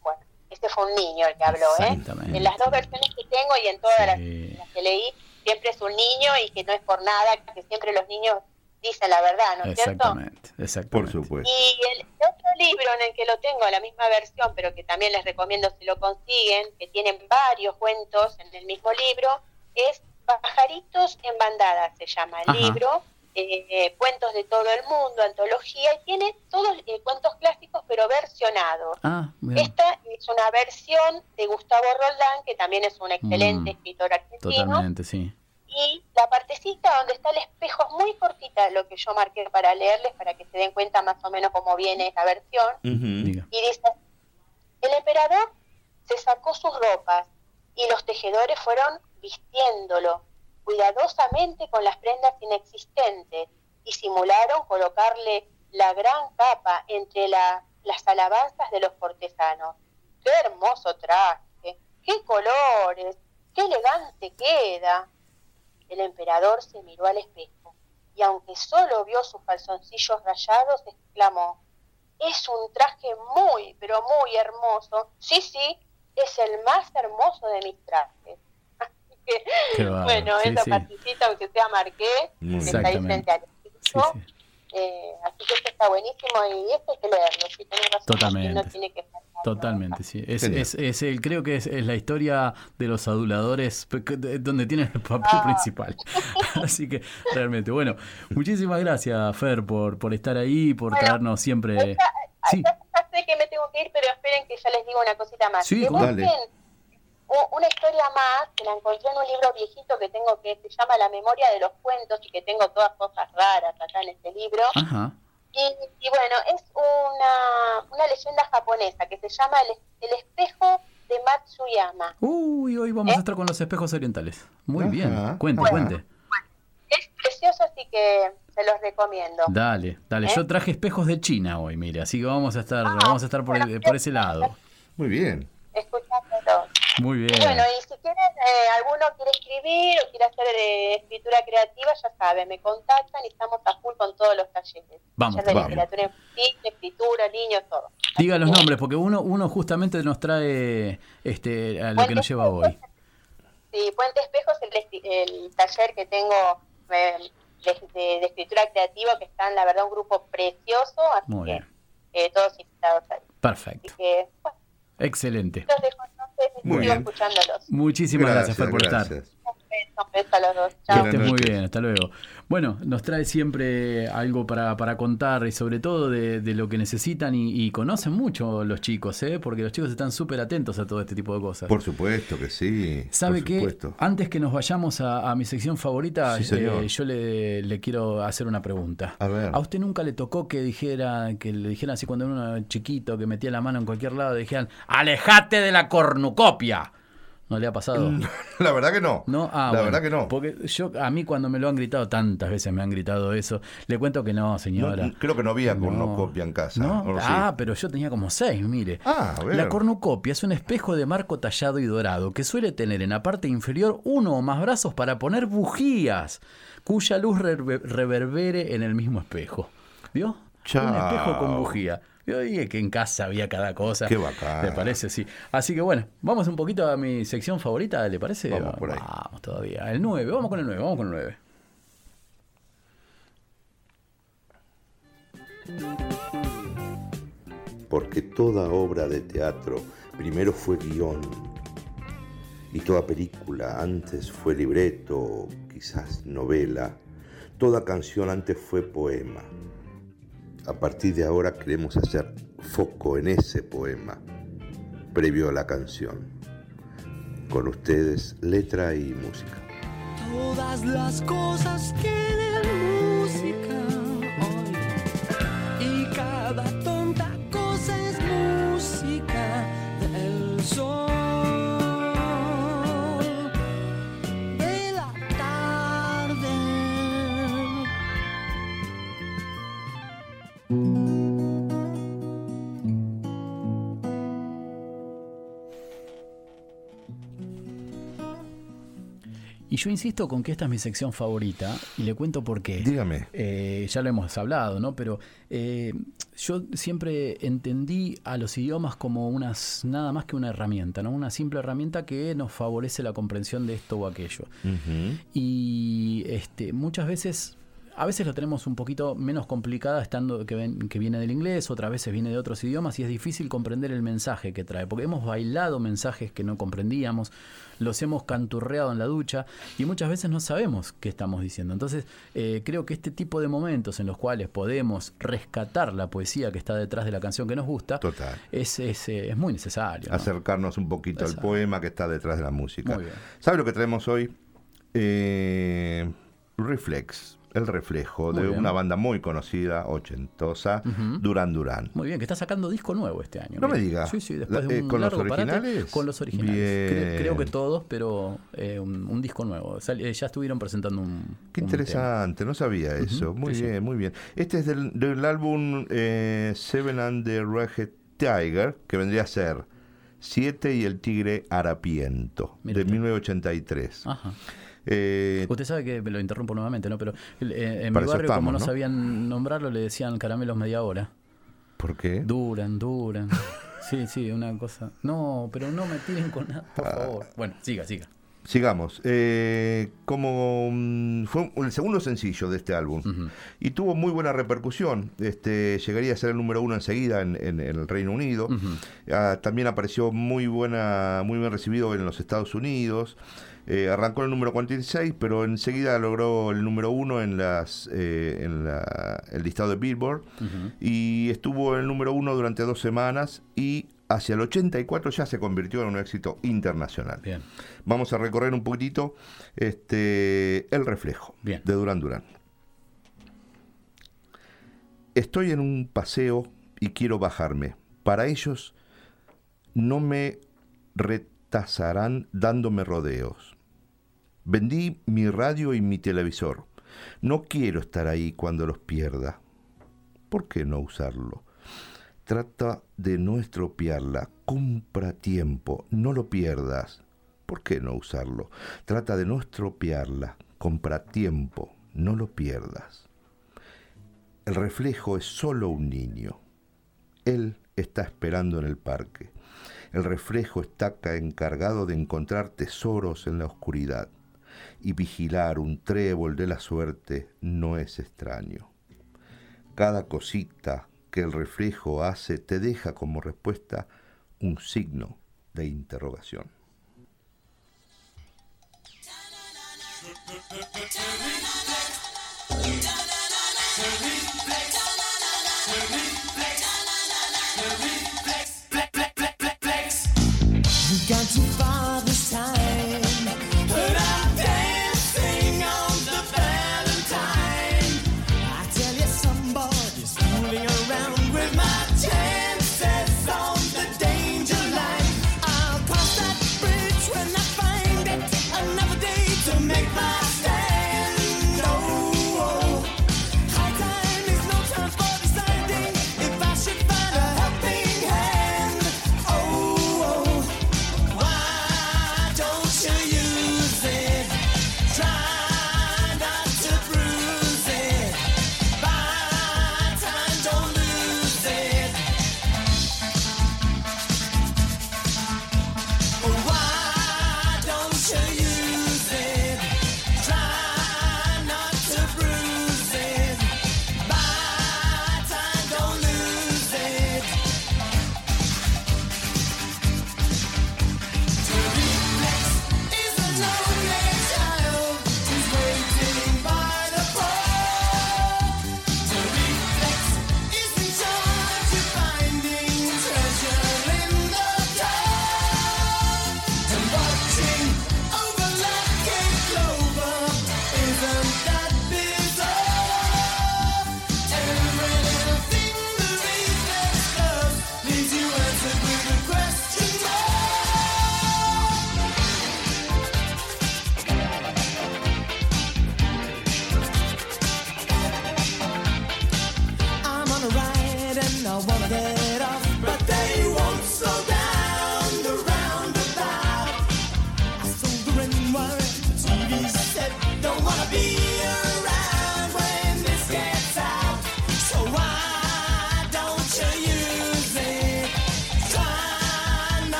Bueno, este fue un niño el que habló, ¿eh? Exactamente. En las dos versiones que tengo y en todas las, Sí. las que leí, siempre es un niño y que no es por nada, que siempre los niños dicen la verdad, ¿no es cierto? Exactamente, Por exactamente. supuesto. Y el otro libro en el que lo tengo, la misma versión, pero que también les recomiendo si lo consiguen, que tienen varios cuentos en el mismo libro, es Pajaritos en Bandada, se llama el Ajá. libro, eh, cuentos de todo el mundo, antología, y tiene todos eh, cuentos clásicos, pero versionados. Ah. Esta es una versión de Gustavo Roldán, que también es un excelente Mm, escritor argentino, Totalmente, sí. y la partecita donde está el espejo es muy cortita, lo que yo marqué para leerles, para que se den cuenta más o menos cómo viene esta versión. Y dice, el emperador se sacó sus ropas y los tejedores fueron vistiéndolo cuidadosamente con las prendas inexistentes y simularon colocarle la gran capa entre la- las alabanzas de los cortesanos. ¡Qué hermoso traje! ¡Qué colores! ¡Qué elegante queda! El emperador se miró al espejo y aunque solo vio sus calzoncillos rayados, exclamó, es un traje muy, pero muy hermoso. Sí, sí, es el más hermoso de mis trajes. Que, [laughs] bueno, Sí, esa sí. partecita, aunque sea marqué, que está ahí frente al sí. Eh, así que esto está buenísimo y esto hay que leerlo. Si tenés razón, Totalmente. no tiene que faltar. Totalmente, sí. Es, es, es el, creo que es, es la historia de los aduladores donde tienen el papel Ah. principal. [laughs] Así que realmente, bueno, muchísimas gracias, Fer, por, por estar ahí, por Bueno, traernos siempre... Esta- Sí, Ya, ya sé que me tengo que ir, pero esperen que ya les digo una cosita más. Sí. Dale. Una historia más, que la encontré en un libro viejito que tengo que se llama La memoria de los cuentos y que tengo todas cosas raras acá en este libro. ajá. Y, y bueno, es una, una leyenda japonesa que se llama El, el espejo de Matsuyama. Uy, hoy vamos a estar con los espejos orientales. Muy Ajá, bien, cuente, ajá. cuente. Es precioso, así que se los recomiendo. Dale, dale. ¿Eh? Yo traje espejos de China hoy, mire, así que vamos a estar, Ah, vamos a estar por, el- por ese lado. Muy bien. Muy bien. Y bueno, y si quieren, eh, alguno quiere escribir o quiere hacer eh, escritura creativa, ya saben, me contactan y estamos a full con todos los talleres. Vamos, Taller de vamos. literatura infantil, escritura, niños, todo. Diga los nombres, porque uno, uno justamente nos trae este, a lo que nos lleva hoy. Sí, Puente Espejo es el, el taller que tengo eh, de, de- de escritura creativa, que están, la verdad, un grupo precioso, así Muy que bien. eh, todos invitados ahí. Así Perfecto. que, bueno, Excelente. los dejo entonces y Muy sigo bien. escuchándolos. Muchísimas gracias, por estar. gracias. Un beso a los dos. Que Chao. Estés muy bien, hasta luego. Bueno, nos trae siempre algo para, para contar y sobre todo de, de lo que necesitan y, y conocen mucho los chicos, ¿eh? porque los chicos están súper atentos a todo este tipo de cosas. Por supuesto que sí. ¿Sabe supuesto. Antes que nos vayamos a, a mi sección favorita, Sí, eh, yo le, le quiero hacer una pregunta. A ver. ¿A usted nunca le tocó que dijera, que le dijeran así cuando uno era chiquito, que metía la mano en cualquier lado, dijeran, alejate de la cornucopia? ¿No le ha pasado? [laughs] La verdad que no. No, ah, La bueno, verdad que no. Porque yo, a mí cuando me lo han gritado, tantas veces me han gritado eso, le cuento que no, señora. No, creo que no había No. cornucopia en casa. No, ¿o sí? ah, pero yo tenía como seis, mire. Ah, a ver. La cornucopia es un espejo de marco tallado y dorado que suele tener en la parte inferior uno o más brazos para poner bujías, cuya luz rever- reverbere en el mismo espejo. ¿Vio? Chao. Un espejo con bujía. Yo dije que en casa había cada cosa. Qué bacán. Me parece, sí. Así que bueno, vamos un poquito a mi sección favorita, ¿le parece? Vamos por ahí. Vamos todavía. El 9, vamos con el 9, vamos con el 9. Porque toda obra de teatro primero fue guion y toda película antes fue libreto, quizás novela, toda canción antes fue poema. A partir de ahora queremos hacer foco en ese poema, previo a la canción. Con ustedes, letra y música. Todas las cosas tienen música yo insisto con que esta es mi sección favorita y le cuento por qué. Dígame. Eh, ya lo hemos hablado, ¿no? Pero eh, yo siempre entendí a los idiomas como unas nada más que una herramienta, ¿no? Una simple herramienta que nos favorece la comprensión de esto o aquello. Y este, muchas veces a veces lo tenemos un poquito menos complicada estando que, ven- que viene del inglés, otras veces viene de otros idiomas y es difícil comprender el mensaje que trae, porque hemos bailado mensajes que no comprendíamos, los hemos canturreado en la ducha y muchas veces no sabemos qué estamos diciendo. Entonces, eh, creo que este tipo de momentos en los cuales podemos rescatar la poesía que está detrás de la canción que nos gusta, Total. es, es, eh, es muy necesario. ¿no? Acercarnos un poquito al poema que está detrás de la música. Muy bien. ¿Sabe lo que traemos hoy? Eh, Reflex, el reflejo Muy de bien. una banda muy conocida, ochentosa, Ujú. Duran Duran. Muy bien, que está sacando disco nuevo este año. No me mira. diga. Sí, sí, después La- de eh, un ¿con los largo parate, originales? con los originales. Cre- Creo, que todos, pero eh, un, un disco nuevo. Eh, ya estuvieron presentando un. Qué un interesante, no sabía eso. Muy sí, sí. bien, muy bien. Este es del, del álbum eh, Seven and the Ragged Tiger, que vendría a ser Siete y el Tigre Harapiento, de usted. 1983. tema. Ajá. Eh, Usted sabe que me lo interrumpo nuevamente, ¿no? Pero eh, en mi barrio, como no, ¿no? sabían nombrarlo, le decían caramelos media hora. ¿Por qué? Duran, duran. [laughs] Sí, sí, una cosa. No, pero no me tiren con nada, por Ah. favor. Bueno, siga, siga. Sigamos. Eh, como mm, fue el segundo sencillo de este álbum y tuvo muy buena repercusión. Este llegaría a ser el número uno enseguida en, en- en el Reino Unido. Ah, también apareció muy buena, muy bien recibido en los Estados Unidos. Eh, arrancó en el número 46, pero enseguida logró el número uno en las eh, en la- el listado de Billboard y estuvo en el número uno durante dos semanas y hacia el 84 ya se convirtió en un éxito internacional. Bien. Vamos a recorrer un poquitito este, el reflejo Bien. de Durán Durán. Estoy en un paseo y quiero bajarme. Para ellos no me retasarán dándome rodeos. Vendí mi radio y mi televisor. No quiero estar ahí cuando los pierda. ¿Por qué no usarlo? Trata de no estropearla. Compra tiempo. No lo pierdas. ¿Por qué no usarlo? Trata de no estropearla. Compra tiempo. No lo pierdas. El reflejo es solo un niño. Él está esperando en el parque. El reflejo está ca- encargado de encontrar tesoros en la oscuridad. Y vigilar un trébol de la suerte no es extraño. Cada cosita que el reflejo hace te deja como respuesta un signo de interrogación.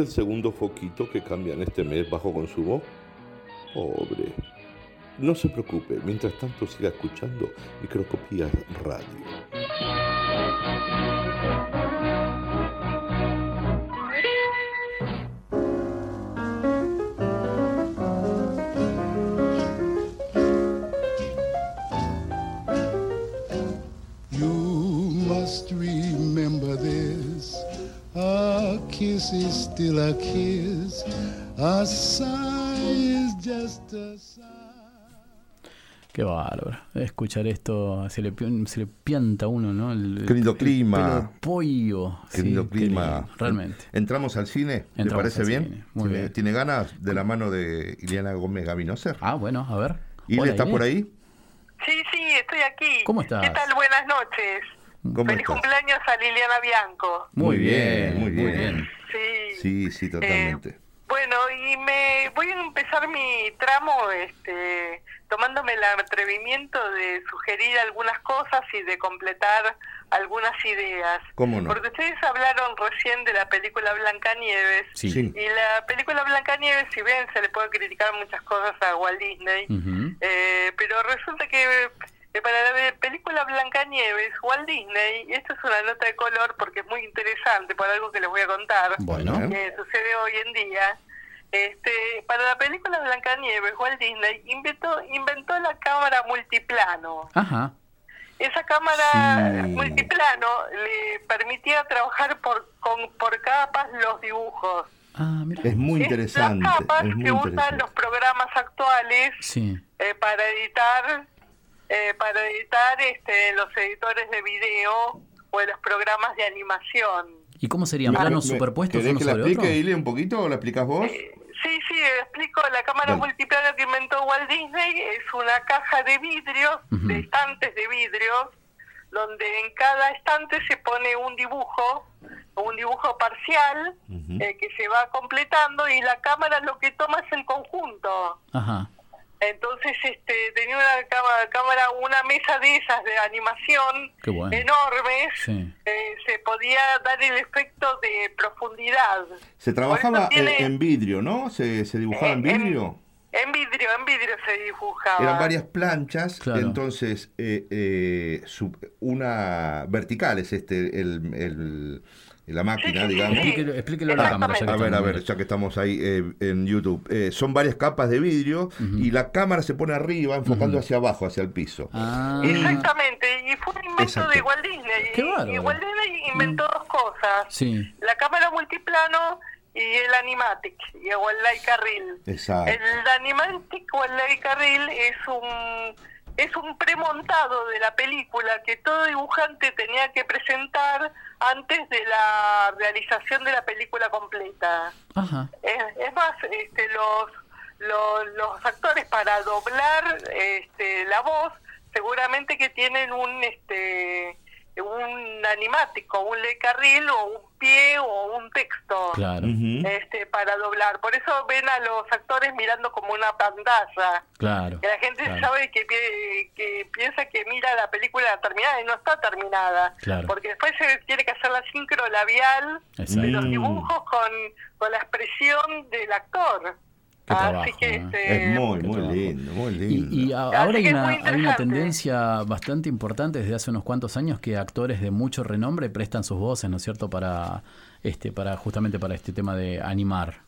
El segundo foquito que cambian este mes bajo consumo. Pobre. No se preocupe, mientras tanto siga escuchando Microscopías Radio. Qué bárbaro. Escuchar esto, se le, se le pianta a uno, ¿no? El, Qué lindo el clima. de pollo. Qué Sí, clima. lindo, realmente. ¿Entramos al cine? ¿Le Entramos parece bien? cine, muy ¿Tiene, bien. tiene ganas de la mano de Ileana Gómez Gavinoser? Ah, bueno, a ver. ¿Ile Hola, está Ile. por ahí? Sí, sí, estoy aquí. ¿Cómo estás? ¿Qué tal? Buenas noches. ¿Cómo Feliz estás? cumpleaños a Liliana Bianco. Muy bien, muy muy bien. Sí. Sí, sí, totalmente. Bueno, y me voy a empezar mi tramo este, tomándome el atrevimiento de sugerir algunas cosas y de completar algunas ideas. ¿Cómo no? Porque ustedes hablaron recién de la película Blancanieves. Sí. Sí. Y la película Blancanieves, si bien se le puede criticar muchas cosas a Walt Disney, eh, pero resulta que para la película Blancanieves, Walt Disney, y esto es una nota de color porque es muy interesante por algo que les voy a contar, Bueno. Que sucede hoy en día. Este, para la película Blancanieves, Walt Disney inventó, inventó la cámara multiplano. Ajá. Esa cámara Sí. multiplano le permitía trabajar por, con, por capas los dibujos. Ah, mira. Es muy Es interesante. Las capas Es muy que usan interesante. los programas actuales Sí. eh, para editar eh, para editar este, los editores de video o en los programas de animación. ¿Y cómo serían? ¿Planos superpuestos ¿Querés uno que la sobre explique? Ile, un poquito o la explicas vos? Sí, sí, explico. La cámara Dale. multiplano que inventó Walt Disney es una caja de vidrios, Ujú. de estantes de vidrios, donde en cada estante se pone un dibujo, un dibujo parcial eh, que se va completando y la cámara lo que toma es el conjunto. Ajá. Entonces este, tenía una cámara, cámara, una mesa de esas de animación bueno. enormes, Sí. eh, se podía dar el efecto de profundidad. Se trabajaba tiene- en, en vidrio, ¿no? Se, se dibujaba en Eh, en- vidrio. En vidrio, en vidrio se dibujaba. Eran varias planchas, Claro. entonces eh, eh, su- una vertical es este el, el- la máquina, Sí, sí, sí, digamos. sí. Explíquelo, explíquelo a la cámara. Ya que A ver, a ver, ya que estamos ahí eh, en YouTube. Eh, son varias capas de vidrio y la cámara se pone arriba enfocando Ujú. hacia abajo, hacia el piso. Ah, Exactamente, y fue un invento Exacto. de Walt Disney. Qué Y- y Walt Disney inventó dos cosas, sí. la cámara multiplano y el animatic, y el Reel. Exacto. El Animatic o el Reel es un es un premontado de la película que todo dibujante tenía que presentar antes de la realización de la película completa. Ajá. Es, es más, este, los, los, los actores para doblar este, la voz seguramente que tienen un este un animático, un lecarril o un pie o un texto Claro. Este para doblar. Por eso ven a los actores mirando como una pantalla. Claro. Que la gente claro. sabe que, pi- que piensa que mira la película terminada y no está terminada. Claro. Porque después se tiene que hacer la sincro labial Exacto. de los Mm. dibujos con, con la expresión del actor. Qué Así trabajo, que ¿eh? este, Es muy, Qué muy trabajo. lindo, muy lindo. Y, y a- Así ahora hay una, hay una tendencia bastante importante desde hace unos cuantos años que actores de mucho renombre prestan sus voces, ¿no es cierto?, para este, para justamente para este tema de animar.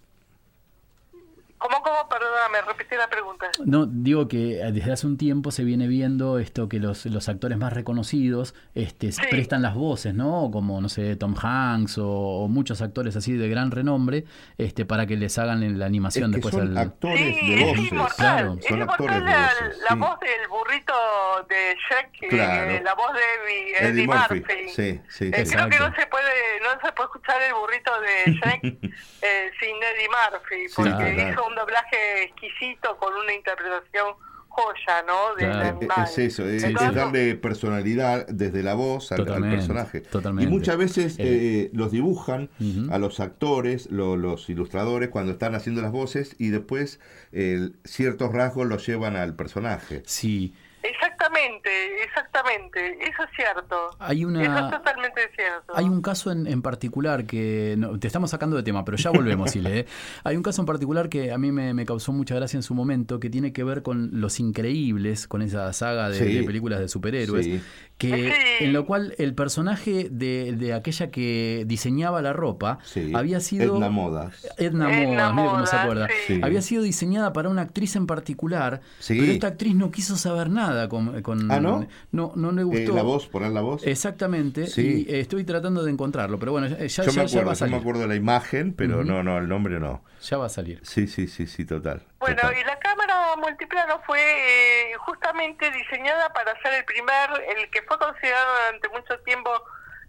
Repetí la pregunta. No, digo que eh, desde hace un tiempo se viene viendo esto que los, los actores más reconocidos este, Sí. prestan las voces, ¿no? Como, no sé, Tom Hanks o, o muchos actores así de gran renombre, este, para que les hagan la es animación que después son al... actores Sí, de es voces. inmortal. Claro, es son actores de la, voces. la sí. voz del burrito de Shrek, eh, Claro. la voz de Eddie, Eddie Murphy. Murphy. Sí, sí, Eh, sí. creo que no se puede no se puede escuchar el burrito de Shrek [laughs] eh, sin Eddie Murphy, Sí, porque claro. hizo un doblaje exquisito con una interpretación joya, ¿no? Claro. Eh, animal. Es eso, es, Entonces, es darle personalidad desde la voz al, personaje. totalmente. Y muchas veces El- eh, los dibujan a los actores, lo- los ilustradores, cuando están haciendo las voces y después eh, ciertos rasgos los llevan al personaje. Sí, Exactamente. exactamente, eso es cierto. Hay una- Eso es totalmente cierto. Hay un caso en, en particular que no, te estamos sacando de tema, pero ya volvemos, Ile. ¿eh? [laughs] Hay un caso en particular que a mí me, me causó mucha gracia en su momento, que tiene que ver con Los Increíbles, con esa saga de, Sí. de películas de superhéroes, Sí. que Sí. en lo cual el personaje de, de aquella que diseñaba la ropa Sí. había sido Edna Modas. Edna Edna Modas, mire cómo se acuerda. Había sido diseñada para una actriz en particular, Sí. pero esta actriz no quiso saber nada con, con- Ah, ¿no? no, no le Eh, gustó. la voz, poner la voz. Exactamente, Sí. y eh, estoy tratando de encontrarlo, pero bueno, ya, ya, yo me ya acuerdo, va a yo salir. me acuerdo de la imagen, pero no, no, el nombre no. Ya va a salir. Sí, sí, sí, sí, total. Bueno, total. y la cámara multiplano fue eh, justamente diseñada para ser el primer, el que fue considerado durante mucho tiempo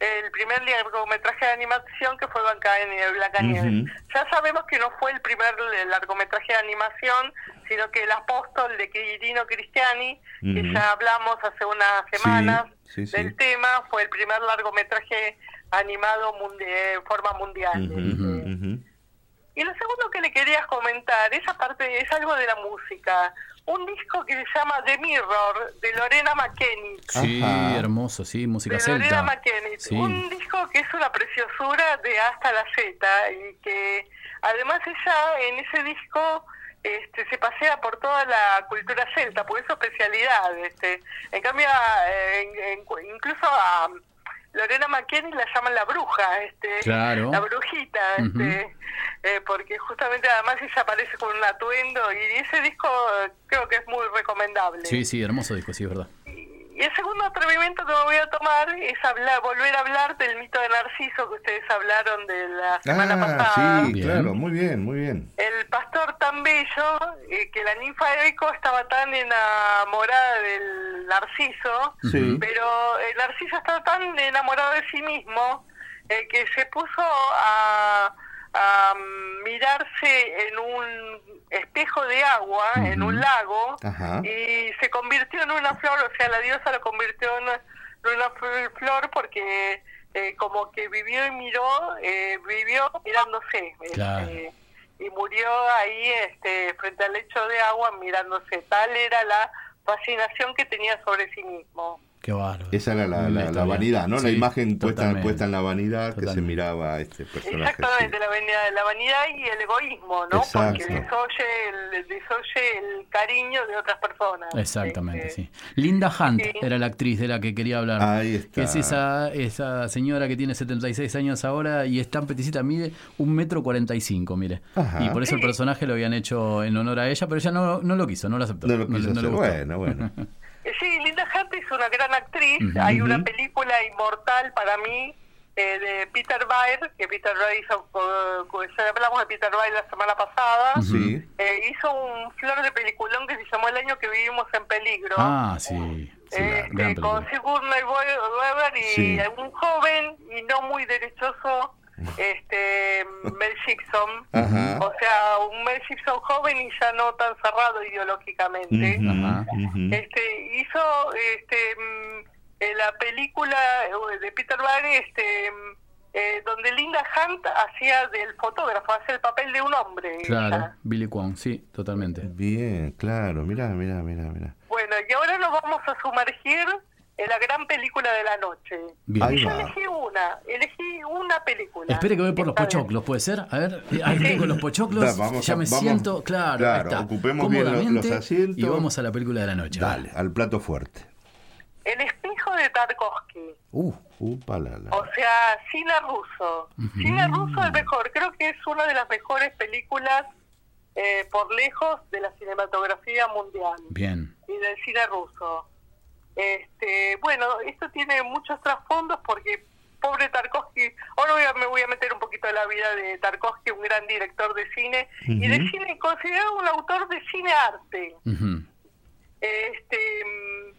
el primer largometraje de animación que fue Blancanieves. Blancanieves. Ujú. Ya sabemos que no fue el primer largometraje de animación, sino que El Apóstol de Quirino Cristiani, que ya hablamos hace unas semanas sí, sí. del tema, fue el primer largometraje animado en forma mundial. Ujú. y lo segundo que le quería comentar, esa parte es algo de la música. Un disco que se llama The Mirror, de Lorena McKenny. Sí, Ajá. hermoso, sí, música De Lorena celta. McKenny. Sí. Un disco que es una preciosura de hasta la Z y que además ella en ese disco este, se pasea por toda la cultura celta, por su especialidad. Este. En cambio, eh, en- en- incluso a Lorena McKenny la llaman la bruja, este, Claro. la brujita, este, eh, porque justamente además ella aparece con un atuendo y ese disco creo que es muy recomendable. Sí, sí, hermoso disco, sí, es verdad. Y el segundo atrevimiento que me voy a tomar es hablar, volver a hablar del mito de Narciso que ustedes hablaron de la semana Ah, pasada. sí, Bien. claro, muy bien, muy bien. El pastor tan bello eh, que la ninfa Eco estaba tan enamorada del Narciso, Sí. pero el Narciso estaba tan enamorado de sí mismo eh, que se puso a, a mirarse en un espejo de agua, en un lago, Ajá. y se convirtió en una flor, o sea, la diosa lo convirtió en una, en una fl- flor porque eh, como que vivió y miró, eh, vivió mirándose. Claro. este, y murió ahí este, frente al lecho de agua mirándose. Tal era la fascinación que tenía sobre sí mismo. Qué bárbaro. Esa era la, vanidad, ¿no? la imagen puesta, en la vanidad que se miraba a este personaje. Exactamente, la, vanidad, la vanidad y el egoísmo, ¿no? Exacto. Porque desoye el, desoye el cariño de otras personas. Exactamente, Este, sí. Linda Hunt Sí. era la actriz de la que quería hablar. Ahí está. Que es esa, esa señora que tiene 76 años ahora y es tan peticita, mide un metro cuarenta y cinco, mire. Ajá. Y por eso el personaje lo habían hecho en honor a ella, pero ella no, no lo quiso, no lo aceptó. No lo quiso le gustó. Bueno, bueno. [laughs] Sí, Es una gran actriz. Hay una película inmortal para mí eh, de Peter Weir, que Peter Weir hizo, eh, ya hablamos de Peter Weir la semana pasada. Sí. Eh, hizo un flor de peliculón que se llamó El año que vivimos en peligro. Ah, sí. sí, Eh, gran eh, con. Sigourney Weaver y Sí. un joven y no muy derechoso este Mel Gibson. Ajá. O sea, un Mel Gibson joven y ya no tan cerrado ideológicamente. Ajá. Este hizo este mm, la película eh, de Peter Weir este mm, eh, donde Linda Hunt hacía del fotógrafo, hacía el papel de un hombre. Claro, ella. Billy Kwan, sí, totalmente. Bien, claro, mirá, mirá, mirá, mirá. Bueno, y ahora nos vamos a sumergir en la gran película de la noche. Bien. Ahí Yo va. elegí una, elegí una película. Espere que voy por los pochoclos, ¿puede ser? A ver, eh, ahí tengo los pochoclos, Da, vamos ya a- me vamos- siento, claro, claro, está, ocupemos bien los- asientos. Y vamos a la película de la noche. Dale, al plato fuerte. El espejo de Tarkovsky. Uh, upa, la, la. O sea, cine ruso. Cine ruso es mejor. Creo que es una de las mejores películas eh, por lejos de la cinematografía mundial Bien. y del cine ruso. Este, bueno, esto tiene muchos trasfondos porque pobre Tarkovsky, ahora voy a- me voy a meter un poquito en la vida de Tarkovsky, un gran director de cine y de cine considerado un autor de cine arte. Este mm,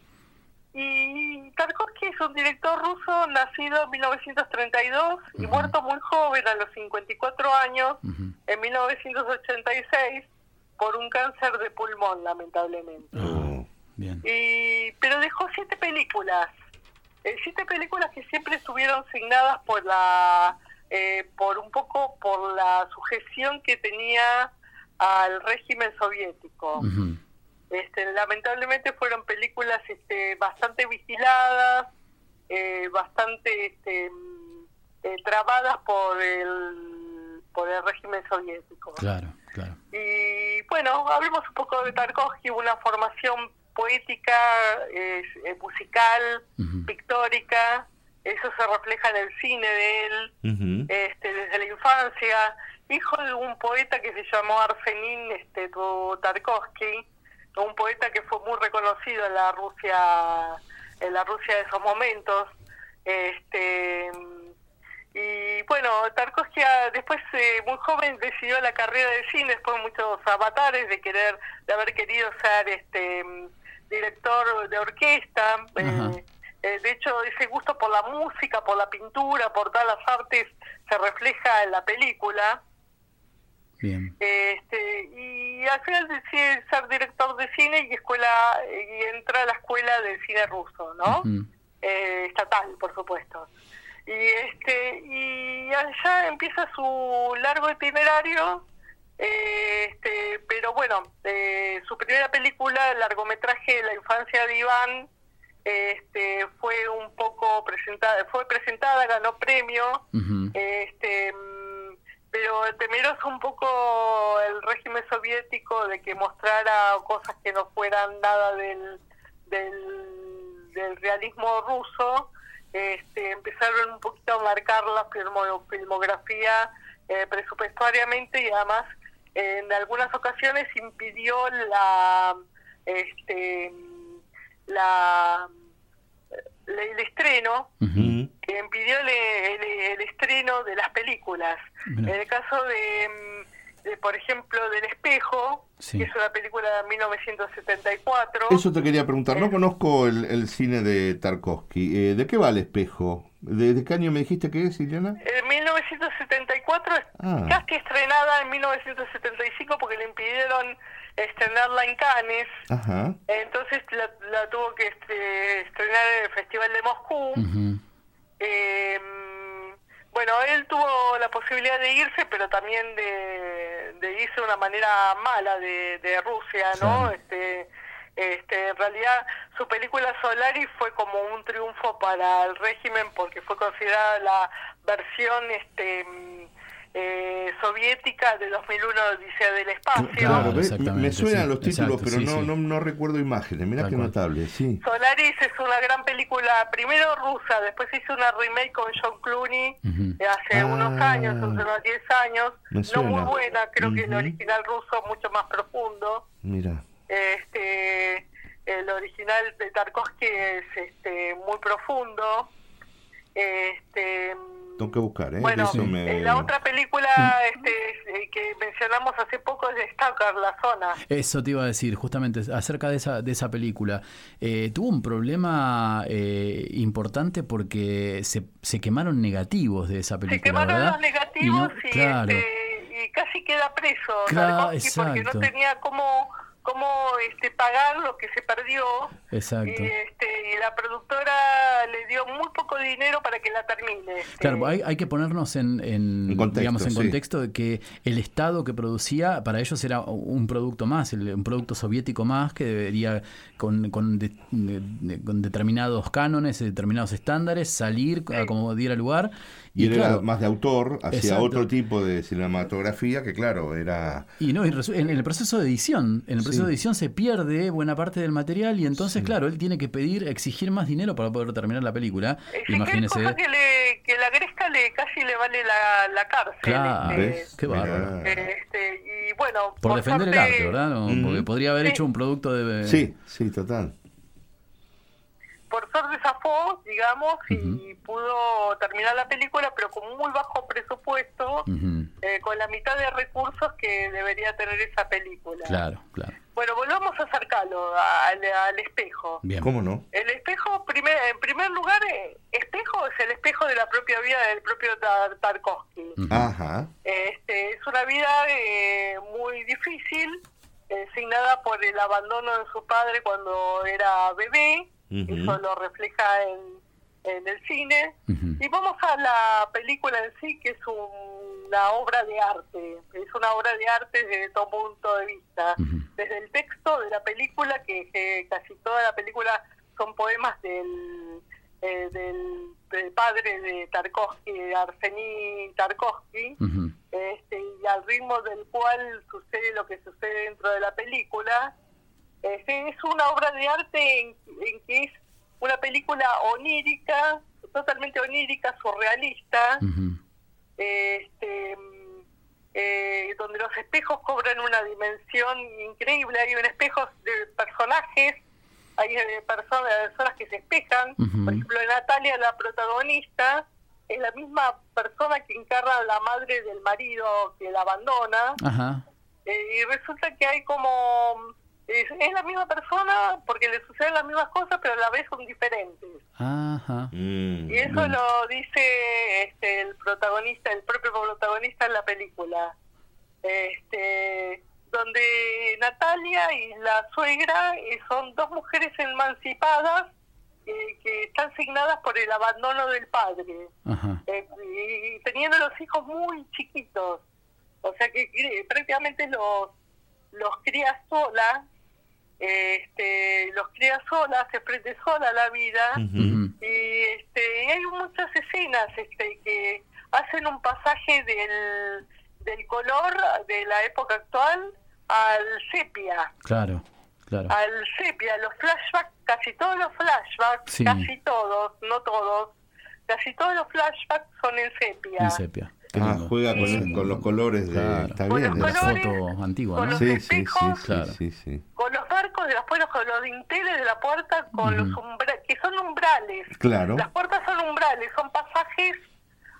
y Tarkovsky es un director ruso nacido en 1932 y muerto muy joven a los 54 años en 1986 por un cáncer de pulmón lamentablemente. Bien. Y pero dejó siete películas, eh, siete películas que siempre estuvieron signadas por la eh, por un poco por la sujeción que tenía al régimen soviético. Este, lamentablemente fueron películas este, bastante vigiladas, eh, bastante este, mm, eh, trabadas por el, por el régimen soviético. Claro, claro. Y bueno, hablemos un poco de Tarkovsky, una formación poética, eh, musical, pictórica, eso se refleja en el cine de él, este, desde la infancia, hijo de un poeta que se llamó Arsenin este, Tarkovsky, un poeta que fue muy reconocido en la Rusia, en la Rusia de esos momentos, este y bueno, Tarkovsky ah, después eh, muy joven decidió la carrera de cine, después de muchos avatares de querer, de haber querido ser este director de orquesta. eh, eh, de hecho, ese gusto por la música, por la pintura, por todas las artes se refleja en la película. Bien. Este, y al final decide ser director de cine y escuela y entra a la escuela de cine ruso, ¿no? Eh, estatal, por supuesto. Y este y allá empieza su largo itinerario. Eh, este, pero bueno, eh, su primera película, el largometraje La infancia de Iván, este, fue un poco presentada, fue presentada, ganó premio, este, mm, pero temeroso un poco el régimen soviético de que mostrara cosas que no fueran nada del, del, del realismo ruso, este, empezaron un poquito a marcar la filmo- filmografía eh, presupuestariamente y además en algunas ocasiones impidió la este la la- el estreno que impidió el, el- el estreno de las películas. Mira. En el caso de, por ejemplo, del espejo, Sí. que es una película de 1974. Eso te quería preguntar. No conozco el, el cine de Tarkovsky. Eh, ¿De qué va el espejo? ¿De, de qué año me dijiste que es, Ileana? En 1974, Ah. casi estrenada en 1975 porque le impidieron estrenarla en Cannes. Ajá. Entonces la, la tuvo que este, estrenar en el Festival de Moscú. Eh, bueno, él tuvo la posibilidad de irse, pero también de, de irse de una manera mala de, de Rusia, ¿no? Este, este, en realidad, su película Solaris fue como un triunfo para el régimen porque fue considerada la versión este, eh, soviética de 2001 Odisea del Espacio. Claro, me- suenan sí, los títulos, exacto, pero sí, no, sí. No, no recuerdo imágenes. Mirá Tal qué cual. notable, sí. Solaris es una gran película, primero rusa, después hizo una remake con John Clooney de hace Ah. unos años, hace unos 10 años, Me no suena. muy buena, creo que el original ruso mucho más profundo. Mira. Este, el original de Tarkovsky es este, muy profundo. Este, Tengo que buscar, ¿eh? bueno, De eso me- eh, la otra película este, eh, que mencionamos hace poco es de Stalker, La Zona. Eso te iba a decir, justamente acerca de esa, de esa película. Eh, tuvo un problema eh, importante porque se, se quemaron negativos de esa película, quemaron ¿verdad? los negativos Y claro. este, y casi queda preso Claro, porque no tenía cómo cómo este pagar lo que se perdió Exacto. y este y la productora le dio muy poco dinero para que la termine este. Claro, hay, hay que ponernos en, en, contexto, digamos, en sí. contexto de que el Estado que producía, para ellos era un producto más, el- un producto soviético más que debería, con, con, de- de- con determinados cánones, determinados estándares, salir a como diera lugar. Y, él era más de autor, hacía otro tipo de cinematografía que, claro, era. Y no, en el proceso de edición, en el proceso Sí. de edición se pierde buena parte del material y entonces, claro, él tiene que pedir, exigir más dinero para poder terminar la película. Exigir Imagínese. cosas que le que la agresta le casi le vale la, la cárcel Claro, este. Qué bárbaro. este, y bueno Por defender el arte, ¿verdad? No. Porque podría haber Sí. hecho un producto de... Sí, sí, total. por suerte zafó, digamos, y pudo terminar la película, pero con muy bajo presupuesto, eh, con la mitad de recursos que debería tener esa película. Claro, claro. Bueno, volvamos a acercarlo al, al espejo. Bien. ¿Cómo no? El espejo, primer, en primer lugar, eh, espejo es el espejo de la propia vida del propio Tar- Tarkovsky. Ajá. Este, es una vida eh, muy difícil, eh, signada por el abandono de su padre cuando era bebé, Ujú. eso lo refleja en, en el cine. Y vamos a la película en sí, que es un una obra de arte. Es una obra de arte desde todo punto de vista. Desde el texto de la película, que, que casi toda la película son poemas del, eh, del, del padre de Tarkovsky, Arsení Tarkovsky, este, y al ritmo del cual sucede lo que sucede dentro de la película. Este, es una obra de arte en, en que es una película onírica, totalmente onírica, surrealista, este, mm, eh, donde los espejos cobran una dimensión increíble. Hay un espejo de personajes, hay eh, personas, personas que se espejan. Por ejemplo, Natalia, la protagonista, es la misma persona que encarna a la madre del marido que la abandona. Ajá. Eh, y resulta que hay como... Es, es la misma persona porque le suceden las mismas cosas, pero a la vez son diferentes. Ajá. Mm, Y eso lo dice este, el protagonista, el propio protagonista en la película. Este, donde Natalia y la suegra eh, son dos mujeres emancipadas eh, que están signadas por el abandono del padre. Ajá. Eh, y teniendo los hijos muy chiquitos. O sea que cri- prácticamente los, los cría sola, este, los cría sola, se prende sola la vida. Y este, y hay muchas escenas este, que hacen un pasaje del, del color de la época actual al sepia. Claro, claro. Al sepia, los flashbacks, casi todos los flashbacks, Sí. casi todos, no todos, casi todos los flashbacks son en sepia. En sepia. Ah, juega con, Sí. con los colores de... Claro. Está Con bien. los colores, Foto antigua, con ¿no? los Sí, sí, sí, espejos, sí, Claro. sí, sí. con los barcos de las puertas, con los dinteles de la puerta, con los umbrales, que son umbrales. Claro. Las puertas son umbrales, son pasajes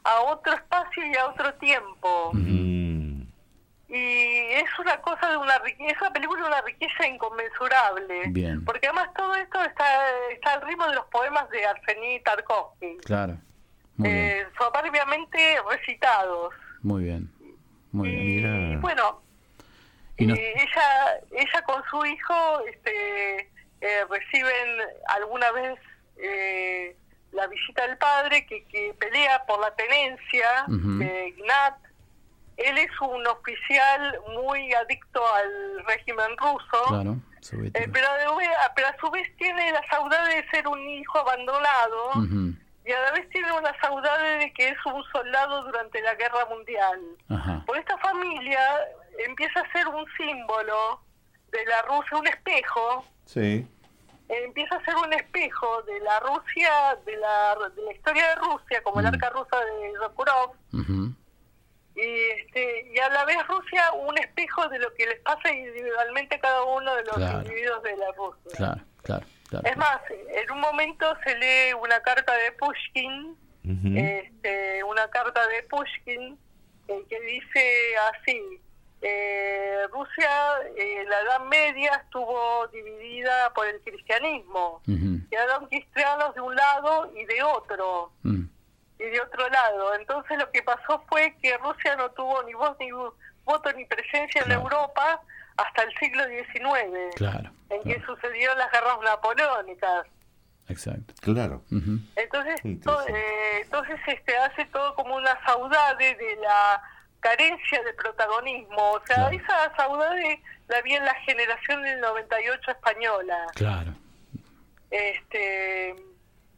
a otro espacio y a otro tiempo. Y es una cosa de una riqueza, es una película de una riqueza inconmensurable. Bien. Porque además todo esto está, está al ritmo de los poemas de Arsení Tarkovsky. Claro. Eh, soberbiamente recitados. Muy bien. Muy bien. Y Mira. bueno, Y no- eh, ella, ella con su hijo este, eh, reciben alguna vez eh, la visita del padre que, que pelea por la tenencia Ujú. de Ignat. Él es un oficial muy adicto al régimen ruso. Claro. Eh, pero, a vez- pero a su vez tiene la saudade de ser un hijo abandonado Ujú. Y a la vez tiene una saudade de que es un soldado durante la guerra mundial. Ajá. Por esta familia empieza a ser un símbolo de la Rusia, un espejo, sí. empieza a ser un espejo de la Rusia, de la, de la historia de Rusia, como el Mm. arca rusa de Sokurov, Ujú. y, este, y a la vez Rusia un espejo de lo que les pasa individualmente a cada uno de los Claro. individuos de la Rusia. Claro, claro, claro. Es más, en un momento se lee una carta de Pushkin, este, una carta de Pushkin eh, que dice así, eh, Rusia eh, en la Edad Media estuvo dividida por el cristianismo, Ujú. quedaron cristianos de un lado y de otro, Mm. y de otro lado. Entonces lo que pasó fue que Rusia no tuvo ni voz ni vo- voto ni presencia en. Europa hasta el siglo XIX, Claro. en que claro. sucedieron las guerras napoleónicas. Exacto. Claro. Entonces, to- eh, entonces este hace todo como una saudade de la carencia de protagonismo. O sea, Claro. esa saudade la vi en la generación del 98 española. Claro. Este,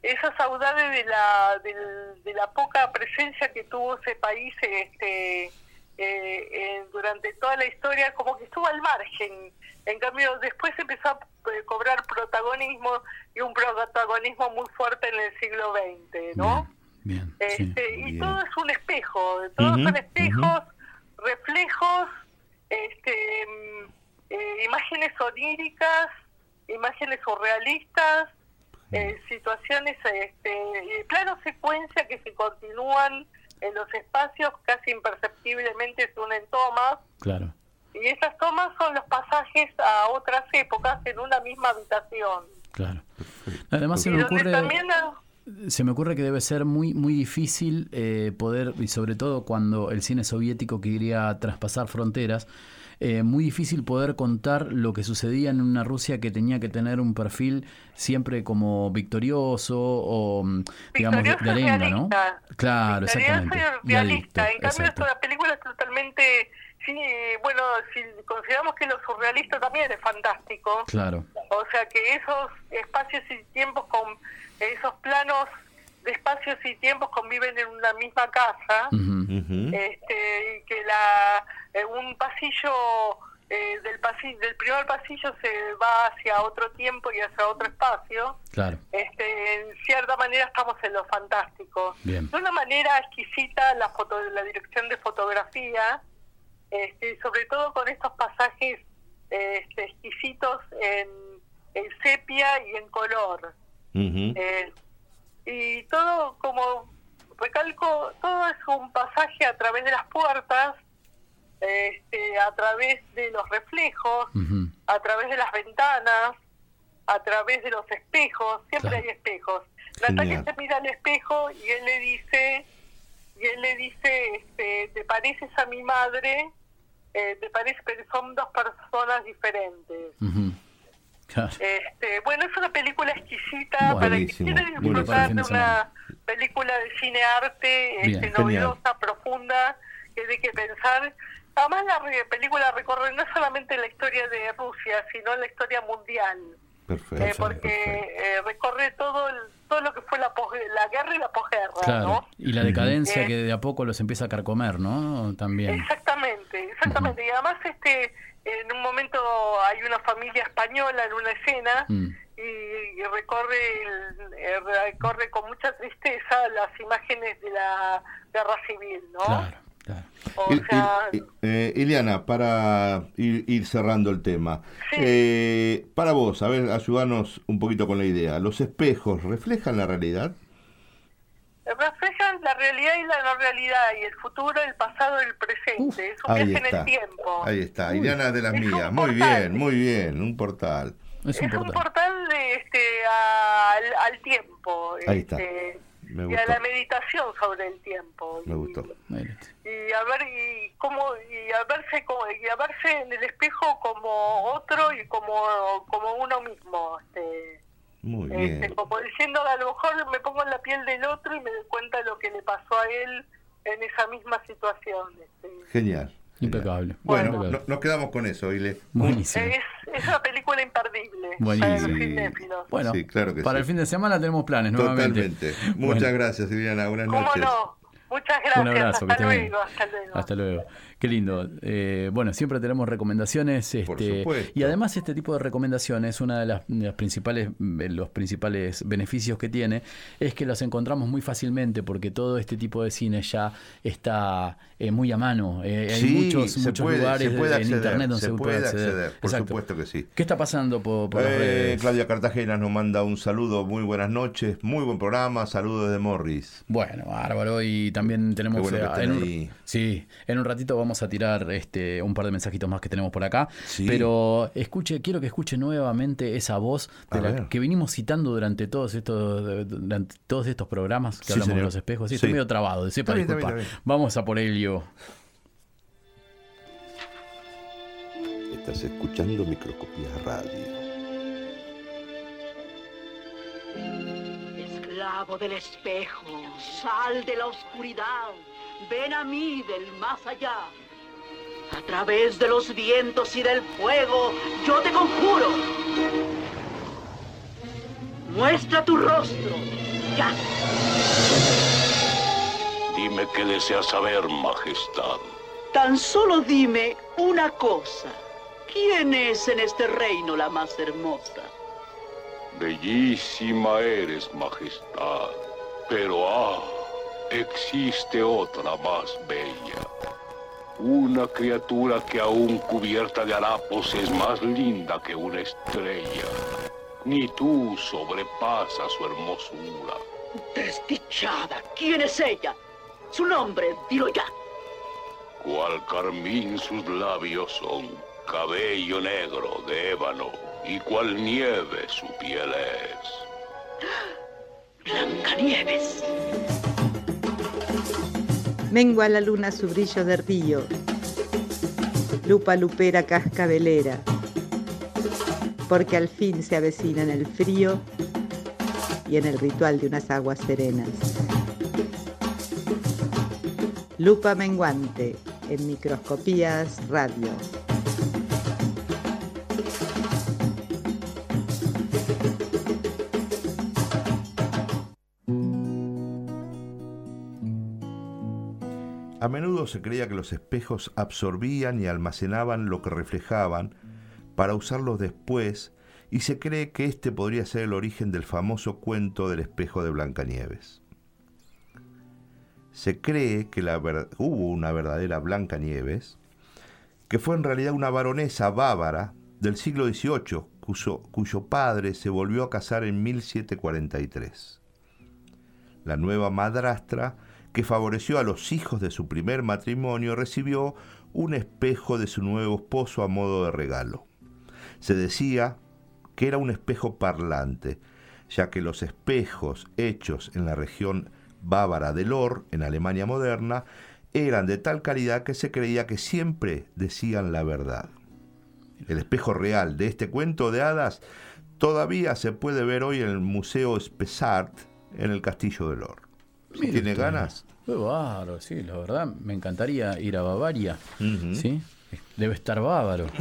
esa saudade de la, del- de la poca presencia que tuvo ese país este, eh, en- durante toda la historia, como que estuvo al margen. En cambio, después empezó a eh, cobrar protagonismo y un protagonismo muy fuerte en el siglo XX, ¿no? Bien. bien, sí. Este, y Bien. todo es un espejo, todos son espejos, reflejos, este, eh, imágenes oníricas, imágenes surrealistas, eh, situaciones, este, eh, planos secuencia que se continúan en los espacios casi imperceptiblemente se unen tomas Claro. y esas tomas son los pasajes a otras épocas en una misma habitación. Claro. Además se me ocurre se me ocurre que debe ser muy muy difícil eh, poder y sobre todo cuando el cine soviético quería traspasar fronteras eh, muy difícil poder contar lo que sucedía en una Rusia que tenía que tener un perfil siempre como victorioso o, mm, digamos, de, y arenga, ¿no? realista. Claro, Victorioso exactamente. y realista. Realista, en cambio, exacto. esta película es totalmente. Sí, bueno, si consideramos que lo surrealista también es fantástico. Claro. O sea que esos espacios y tiempos con esos planos de espacios y tiempos conviven en una misma casa este, y que la eh, un pasillo eh, del pasillo del primer pasillo se va hacia otro tiempo y hacia otro espacio. Claro. este, en cierta manera estamos en lo fantástico. Bien. de una manera exquisita la foto la dirección de fotografía este, sobre todo con estos pasajes este, exquisitos en, en sepia y en color. Eh, y todo como recalco todo es un pasaje a través de las puertas este, a través de los reflejos a través de las ventanas a través de los espejos siempre Claro. hay espejos Natalia se mira al espejo y él le dice y él le dice este, te pareces a mi madre eh, te parece pero son dos personas diferentes. Claro. este, bueno, es una película exquisita para que Buenísimo, quiera buenísimo. disfrutar de una película de cine arte Bien, este, novedosa, profunda, que hay que pensar. Además, la película recorre no solamente la historia de Rusia, sino la historia mundial, Perfecto. eh, porque perfecto. eh, recorre todo el- todo lo que fue la, la guerra y la posguerra, Claro. ¿no? Y la decadencia Eh, que de a poco los empieza a carcomer, ¿no? También. Exactamente, exactamente. Y además, este, en un momento hay una familia española en una escena Mm. y, y recorre, el- eh, recorre con mucha tristeza las imágenes de la guerra civil, ¿no? Claro, claro. O Il- sea, il- eh, Ileana, para ir, ir cerrando el tema, Sí. eh, para vos, a ver, ayudarnos un poquito con la idea. ¿Los espejos reflejan la realidad? Reflejan la realidad y la no realidad, y el futuro, el pasado y el presente. es un Ahí viaje en está. el tiempo. Ahí está. Ileana de las Es mías. Muy portal. bien, muy bien. Un portal. Es un es un portal. portal de, este, al, al tiempo Ahí está. este, Me y a la meditación sobre el tiempo. Me Y- gustó. Está. y a ver y cómo y a verse como y a verse en el espejo como otro y como como uno mismo este, Muy este, bien. como diciendo a lo mejor me pongo en la piel del otro y me doy cuenta de lo que le pasó a él en esa misma situación este. Genial. Impecable. Bueno, Impecable. no- nos quedamos con eso, Ile. Buenísimo. es, es una película imperdible para Buenísimo. Bueno, Sí, claro que para sí. el fin de semana tenemos planes nuevamente. Totalmente. Muchas Bueno, gracias, Ileana. Buenas cómo noches. no muchas gracias Un abrazo, hasta luego hasta luego Hasta luego. Qué lindo. Eh, bueno, siempre tenemos recomendaciones. Por Este, supuesto. y además este tipo de recomendaciones, una de las, de las principales, eh, los principales beneficios que tiene es que las encontramos muy fácilmente porque todo este tipo de cine ya está eh, muy a mano. Eh, hay Sí, muchos, se muchos puede- lugares se puede en acceder, internet donde se puede acceder, por Exacto. supuesto que sí. ¿Qué está pasando por, por las redes? Claudia Cartagena nos manda un saludo, muy buenas noches, muy buen programa, saludos de Morris. Bueno, bárbaro. Y también tenemos. Bueno en un- sí, en un ratito vamos a tirar este un par de mensajitos más que tenemos por acá. Sí. Pero escuche, quiero que escuche nuevamente esa voz de la que venimos citando durante todos estos durante todos estos programas que Sí, hablamos de los espejos. Sí, Sí. estoy medio trabado, sepa está Vamos a por ello. Estás escuchando Microscopía Radio. Esclavo del espejo, sal de la oscuridad, ven a mí del más allá. A través de los vientos y del fuego, yo te conjuro. Muestra tu rostro, ya. Dime qué deseas saber, Majestad. Tan solo dime una cosa. ¿Quién es en este reino la más hermosa? Bellísima eres, Majestad. Pero ah, existe otra más bella. Una criatura que aún cubierta de harapos es más linda que una estrella. Ni tú sobrepasas su hermosura. Desdichada, ¿quién es ella? Su nombre, dilo ya. Cual carmín sus labios son, cabello negro de ébano, y cual nieve su piel es. [gasps] Blancanieves. Mengua la luna su brillo de río. lupa lupera cascabelera, porque al fin se avecina en el frío y en el ritual de unas aguas serenas. Lupa menguante en microscopías radio. A menudo se creía que los espejos absorbían y almacenaban lo que reflejaban para usarlos después y se cree que este podría ser el origen del famoso cuento del espejo de Blancanieves. Se cree que hubo una verdadera Blancanieves, que fue en realidad una baronesa bávara del siglo XVIII, cuyo, cuyo padre se volvió a casar en 1743. La nueva madrastra, que favoreció a los hijos de su primer matrimonio, recibió un espejo de su nuevo esposo a modo de regalo. Se decía que era un espejo parlante, ya que los espejos hechos en la región bávara de Lor, en Alemania moderna, eran de tal calidad que se creía que siempre decían la verdad. El espejo real de este cuento de hadas todavía se puede ver hoy en el Museo Spessart en el Castillo de Lor. Si tiene ganas, Qué bárbaro, sí, la verdad, me encantaría ir a Bavaria. ¿Sí? Debe estar bávaro. [laughs]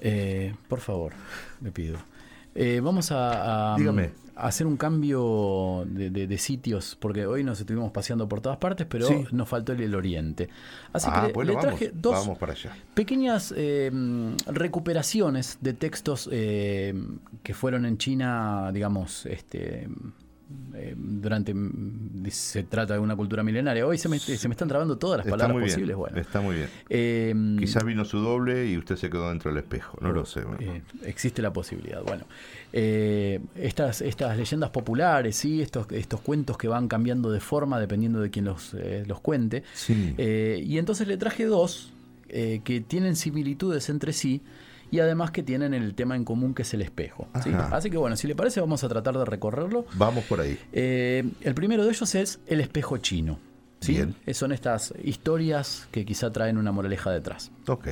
Eh, por favor, le pido. Eh, vamos a, a- Dígame. a hacer un cambio de, de- de sitios, porque hoy nos estuvimos paseando por todas partes, pero Sí. nos faltó el, el oriente. Así Ah, que bueno, le traje vamos, dos vamos para allá. pequeñas eh, recuperaciones de textos eh, que fueron en China, digamos, este eh, durante mm, se trata de una cultura milenaria. Hoy se me, se me están trabando todas las Está palabras muy bien, posibles. Bueno, está muy bien. Eh, Quizás vino su doble y usted se quedó dentro del espejo, no lo sé. eh, existe la posibilidad. Bueno, eh, estas, estas leyendas populares, ¿sí? estos, estos cuentos que van cambiando de forma dependiendo de quién los, los cuente. Sí. Y entonces le traje dos que tienen similitudes entre sí y además que tienen el tema en común que es el espejo. Así que bueno, si le parece vamos a tratar de recorrerlo. Vamos por ahí. Eh, el primero de ellos es el espejo chino. ¿sí? Bien. Eh, Son estas historias que quizá traen una moraleja detrás. Ok.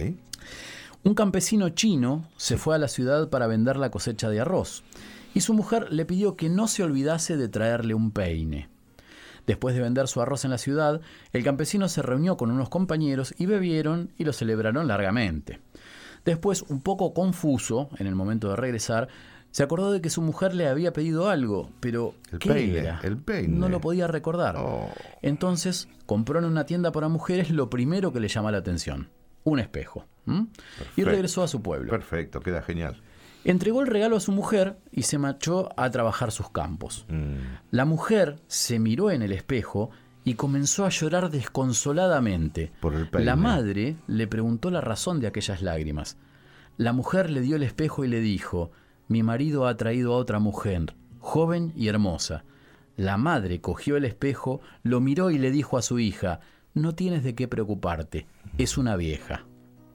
Un campesino chino se fue a la ciudad para vender la cosecha de arroz y su mujer le pidió que no se olvidase de traerle un peine. Después de vender su arroz en la ciudad, el campesino se reunió con unos compañeros y bebieron y lo celebraron largamente. Después, un poco confuso, en el momento de regresar, se acordó de que su mujer le había pedido algo, pero El ¿qué peine, era? el peine. No lo podía recordar. Oh. Entonces compró en una tienda para mujeres lo primero que le llama la atención, un espejo. Y regresó a su pueblo. Perfecto, queda genial. Entregó el regalo a su mujer y se marchó a trabajar sus campos. Mm. La mujer se miró en el espejo y comenzó a llorar desconsoladamente. Por el. La madre le preguntó la razón de aquellas lágrimas. La mujer le dio el espejo y le dijo, mi marido ha traído a otra mujer, joven y hermosa. La madre cogió el espejo, lo miró y le dijo a su hija, no tienes de qué preocuparte, es una vieja.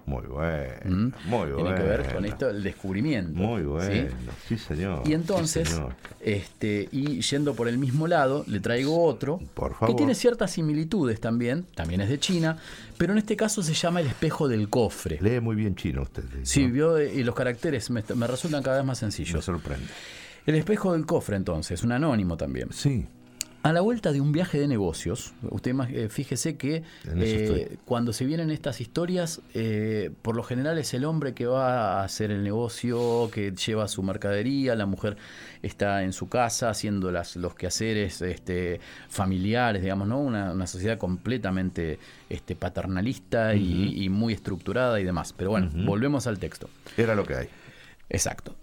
Muy bueno, ¿Mm? muy bueno. Tiene que ver con esto el descubrimiento. Muy bueno, sí, señor. Y entonces, sí, señor. este, y yendo por el mismo lado, le traigo otro Por que favor. tiene ciertas similitudes también, también es de China, pero en este caso se llama el espejo del cofre. Lee muy bien chino usted. Sí, vio, eh, y los caracteres me, me resultan cada vez más Me sencillos. sorprende. El espejo del cofre, entonces, un anónimo también. Sí. A la vuelta de un viaje de negocios, usted más- eh, fíjese que eh, cuando se vienen estas historias, eh, por lo general es el hombre que va a hacer el negocio, que lleva su mercadería, la mujer está en su casa haciendo las, los quehaceres este, familiares, digamos, ¿no? Una, una sociedad completamente este, paternalista y, y muy estructurada y demás. Pero bueno, volvemos al texto. Era lo que hay. Exacto.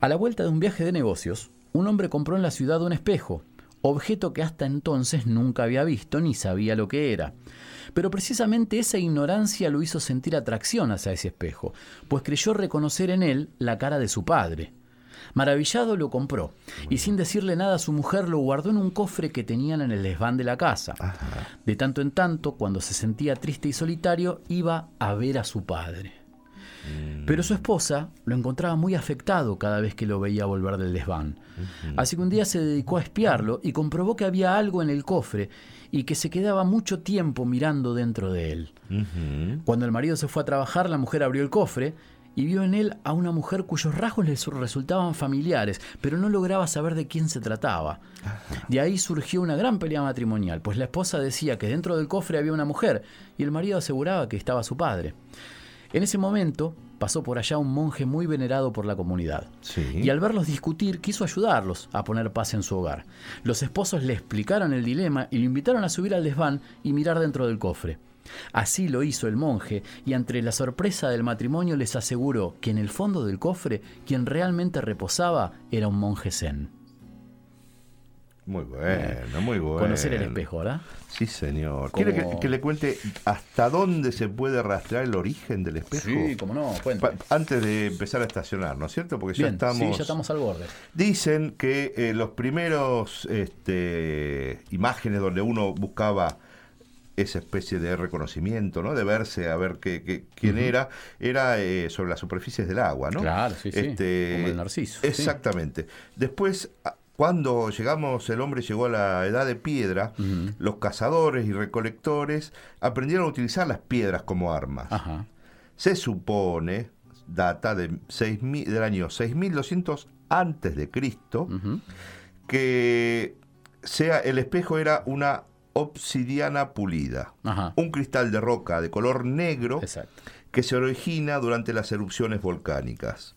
A la vuelta de un viaje de negocios, un hombre compró en la ciudad un espejo, objeto que hasta entonces nunca había visto ni sabía lo que era. Pero precisamente esa ignorancia lo hizo sentir atracción hacia ese espejo, pues creyó reconocer en él la cara de su padre. Maravillado lo compró y sin decirle nada a su mujer lo guardó en un cofre que tenían en el desván de la casa. De tanto en tanto, cuando se sentía triste y solitario, iba a ver a su padre. Pero su esposa lo encontraba muy afectado cada vez que lo veía volver del desván. Así que un día se dedicó a espiarlo y comprobó que había algo en el cofre y que se quedaba mucho tiempo mirando dentro de él. Cuando el marido se fue a trabajar, la mujer abrió el cofre y vio en él a una mujer cuyos rasgos le su- resultaban familiares, pero no lograba saber de quién se trataba. De ahí surgió una gran pelea matrimonial, pues la esposa decía que dentro del cofre había una mujer y el marido aseguraba que estaba su padre. En ese momento pasó por allá un monje muy venerado por la comunidad. Y al verlos discutir, quiso ayudarlos a poner paz en su hogar. Los esposos le explicaron el dilema y lo invitaron a subir al desván y mirar dentro del cofre. Así lo hizo el monje, y ante la sorpresa del matrimonio les aseguró que en el fondo del cofre quien realmente reposaba era un monje zen. Muy bueno, muy bueno. Conocer el espejo, ¿verdad? Sí, señor. Como- ¿Quiere que, que le cuente hasta dónde se puede rastrear el origen del espejo? Sí, cómo no, cuente. Pa- antes de empezar a estacionar, ¿no es cierto? Porque ya estamos... sí, ya estamos al borde. Dicen que eh, los primeros este, imágenes donde uno buscaba esa especie de reconocimiento, ¿no? De verse a ver qué, qué- quién era, era eh, sobre las superficies del agua, ¿no? Claro, sí, sí, Este, como el narciso, sí. Exactamente. Después, cuando llegamos, el hombre llegó a la edad de piedra, los cazadores y recolectores aprendieron a utilizar las piedras como armas. Se supone, data de 6.000 del año 6200 antes de Cristo, que sea el espejo era una obsidiana pulida, Ajá. un cristal de roca de color negro que se origina durante las erupciones volcánicas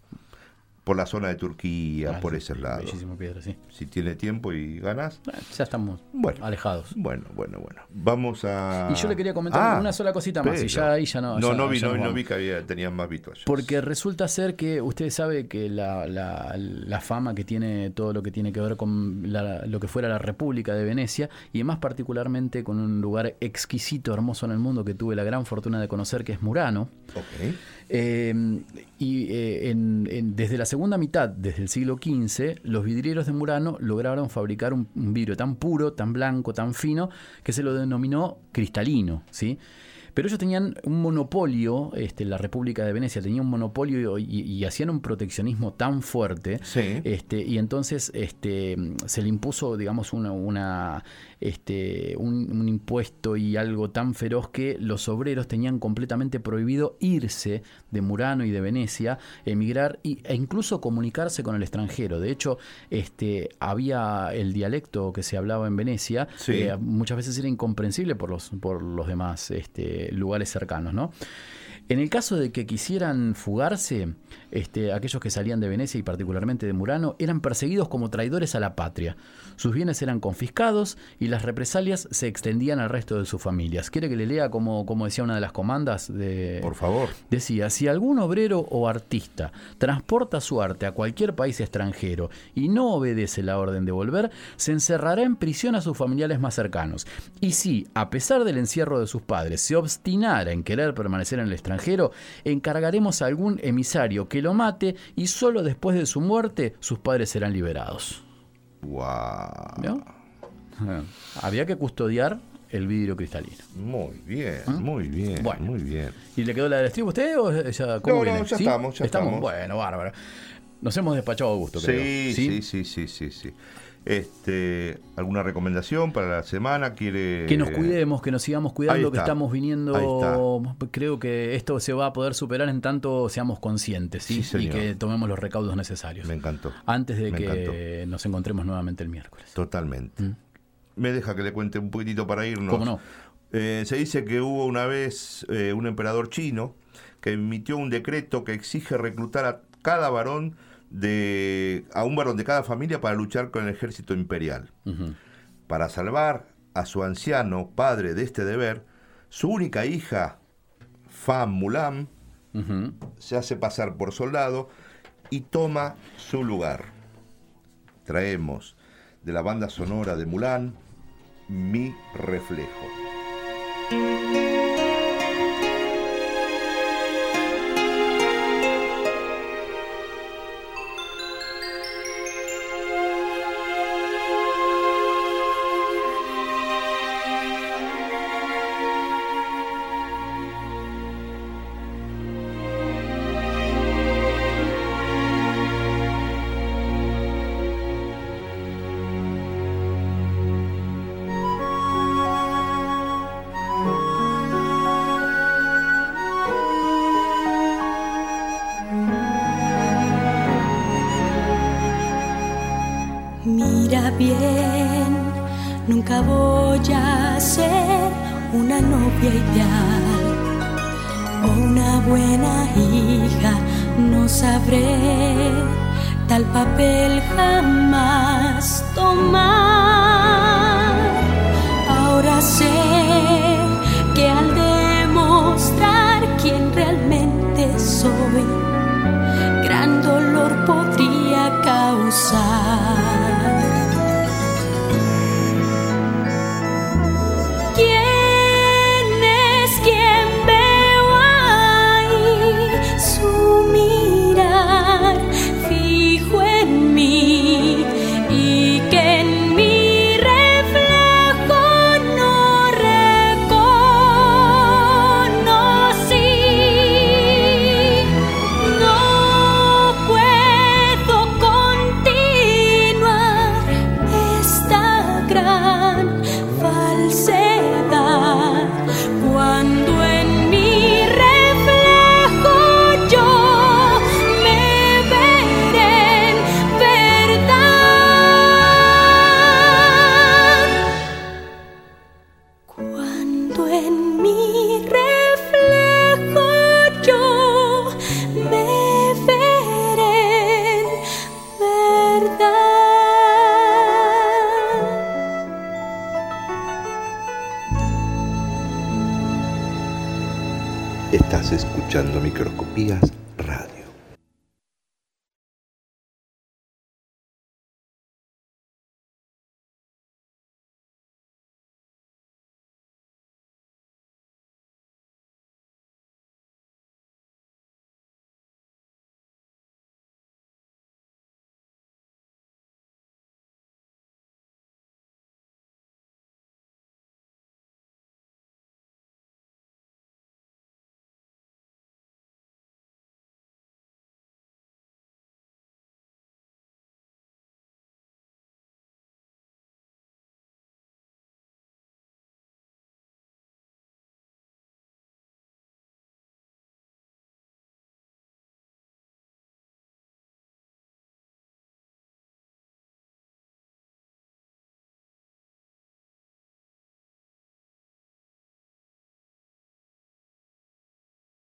por la zona de Turquía, Ah, por ese lado. bellísima piedra, sí. Si tiene tiempo y ganas. Ya estamos alejados. Bueno, bueno, bueno. Vamos a. Y yo le quería comentar Ah, una sola cosita más, y ya ahí ya no- No, ya- no vi, ya no, no vi que había, tenían más vitos. Porque resulta ser que usted sabe que la, la- la fama que tiene todo lo que tiene que ver con la- lo que fuera la República de Venecia, y más particularmente con un lugar exquisito, hermoso en el mundo que tuve la gran fortuna de conocer, que es Murano. Eh, y eh, desde la segunda mitad, desde el siglo XV, los vidrieros de Murano lograron fabricar un, un vidrio tan puro, tan blanco, tan fino, que se lo denominó cristalino, ¿sí? Pero ellos tenían un monopolio, este, la República de Venecia tenía un monopolio y, y hacían un proteccionismo tan fuerte, este, y entonces este, se le impuso, digamos, una, una, este, un, un impuesto y algo tan feroz que los obreros tenían completamente prohibido irse de Murano y de Venecia, emigrar y- e incluso comunicarse con el extranjero. De hecho, este, había el dialecto que se hablaba en Venecia, Sí. eh, muchas veces era incomprensible por los, por los demás este, lugares cercanos, ¿no? En el caso de que quisieran fugarse, este, aquellos que salían de Venecia y particularmente de Murano eran perseguidos como traidores a la patria. Sus bienes eran confiscados y las represalias se extendían al resto de sus familias. ¿Quiere que le lea como, como decía una de las comandas? De, Por favor. Decía, si algún obrero o artista transporta su arte a cualquier país extranjero y no obedece la orden de volver, se encerrará en prisión a sus familiares más cercanos. Y si, a pesar del encierro de sus padres, se obstinara en querer permanecer en el extranjero, encargaremos a algún emisario que lo mate y solo después de su muerte sus padres serán liberados. Wow. Ah, Había que custodiar el vidrio cristalino. Muy bien, muy bien, Bueno. muy bien. ¿Y le quedó la del estribo a usted o ya, cómo No, ya ¿Sí? estamos, ya estamos. Bueno, bárbaro. Nos hemos despachado a gusto, creo. Sí, sí, sí, sí, sí, sí. Este, ¿Alguna recomendación para la semana? ¿Quiere Que nos cuidemos, que nos sigamos cuidando, que estamos viniendo. Creo que esto se va a poder superar en tanto seamos conscientes ¿sí? Sí, y que tomemos los recaudos necesarios. Me encantó. Antes de Me que nos encontremos nuevamente el miércoles. Totalmente. Me deja que le cuente un poquitito para irnos. Mm. ¿Cómo no? Eh, se dice que hubo una vez eh, un emperador chino que emitió un decreto que exige reclutar a cada varón de a un varón de cada familia para luchar con el ejército imperial. Para salvar a su anciano padre de este deber, su única hija, Fan Mulan, se hace pasar por soldado y toma su lugar. Traemos de la banda sonora de Mulan, Mi Reflejo. Bien, nunca voy a ser una novia ideal o una buena hija, no sabré tal papel jamás tomar. Ahora sé que al demostrar quién realmente soy, gran dolor podría causar.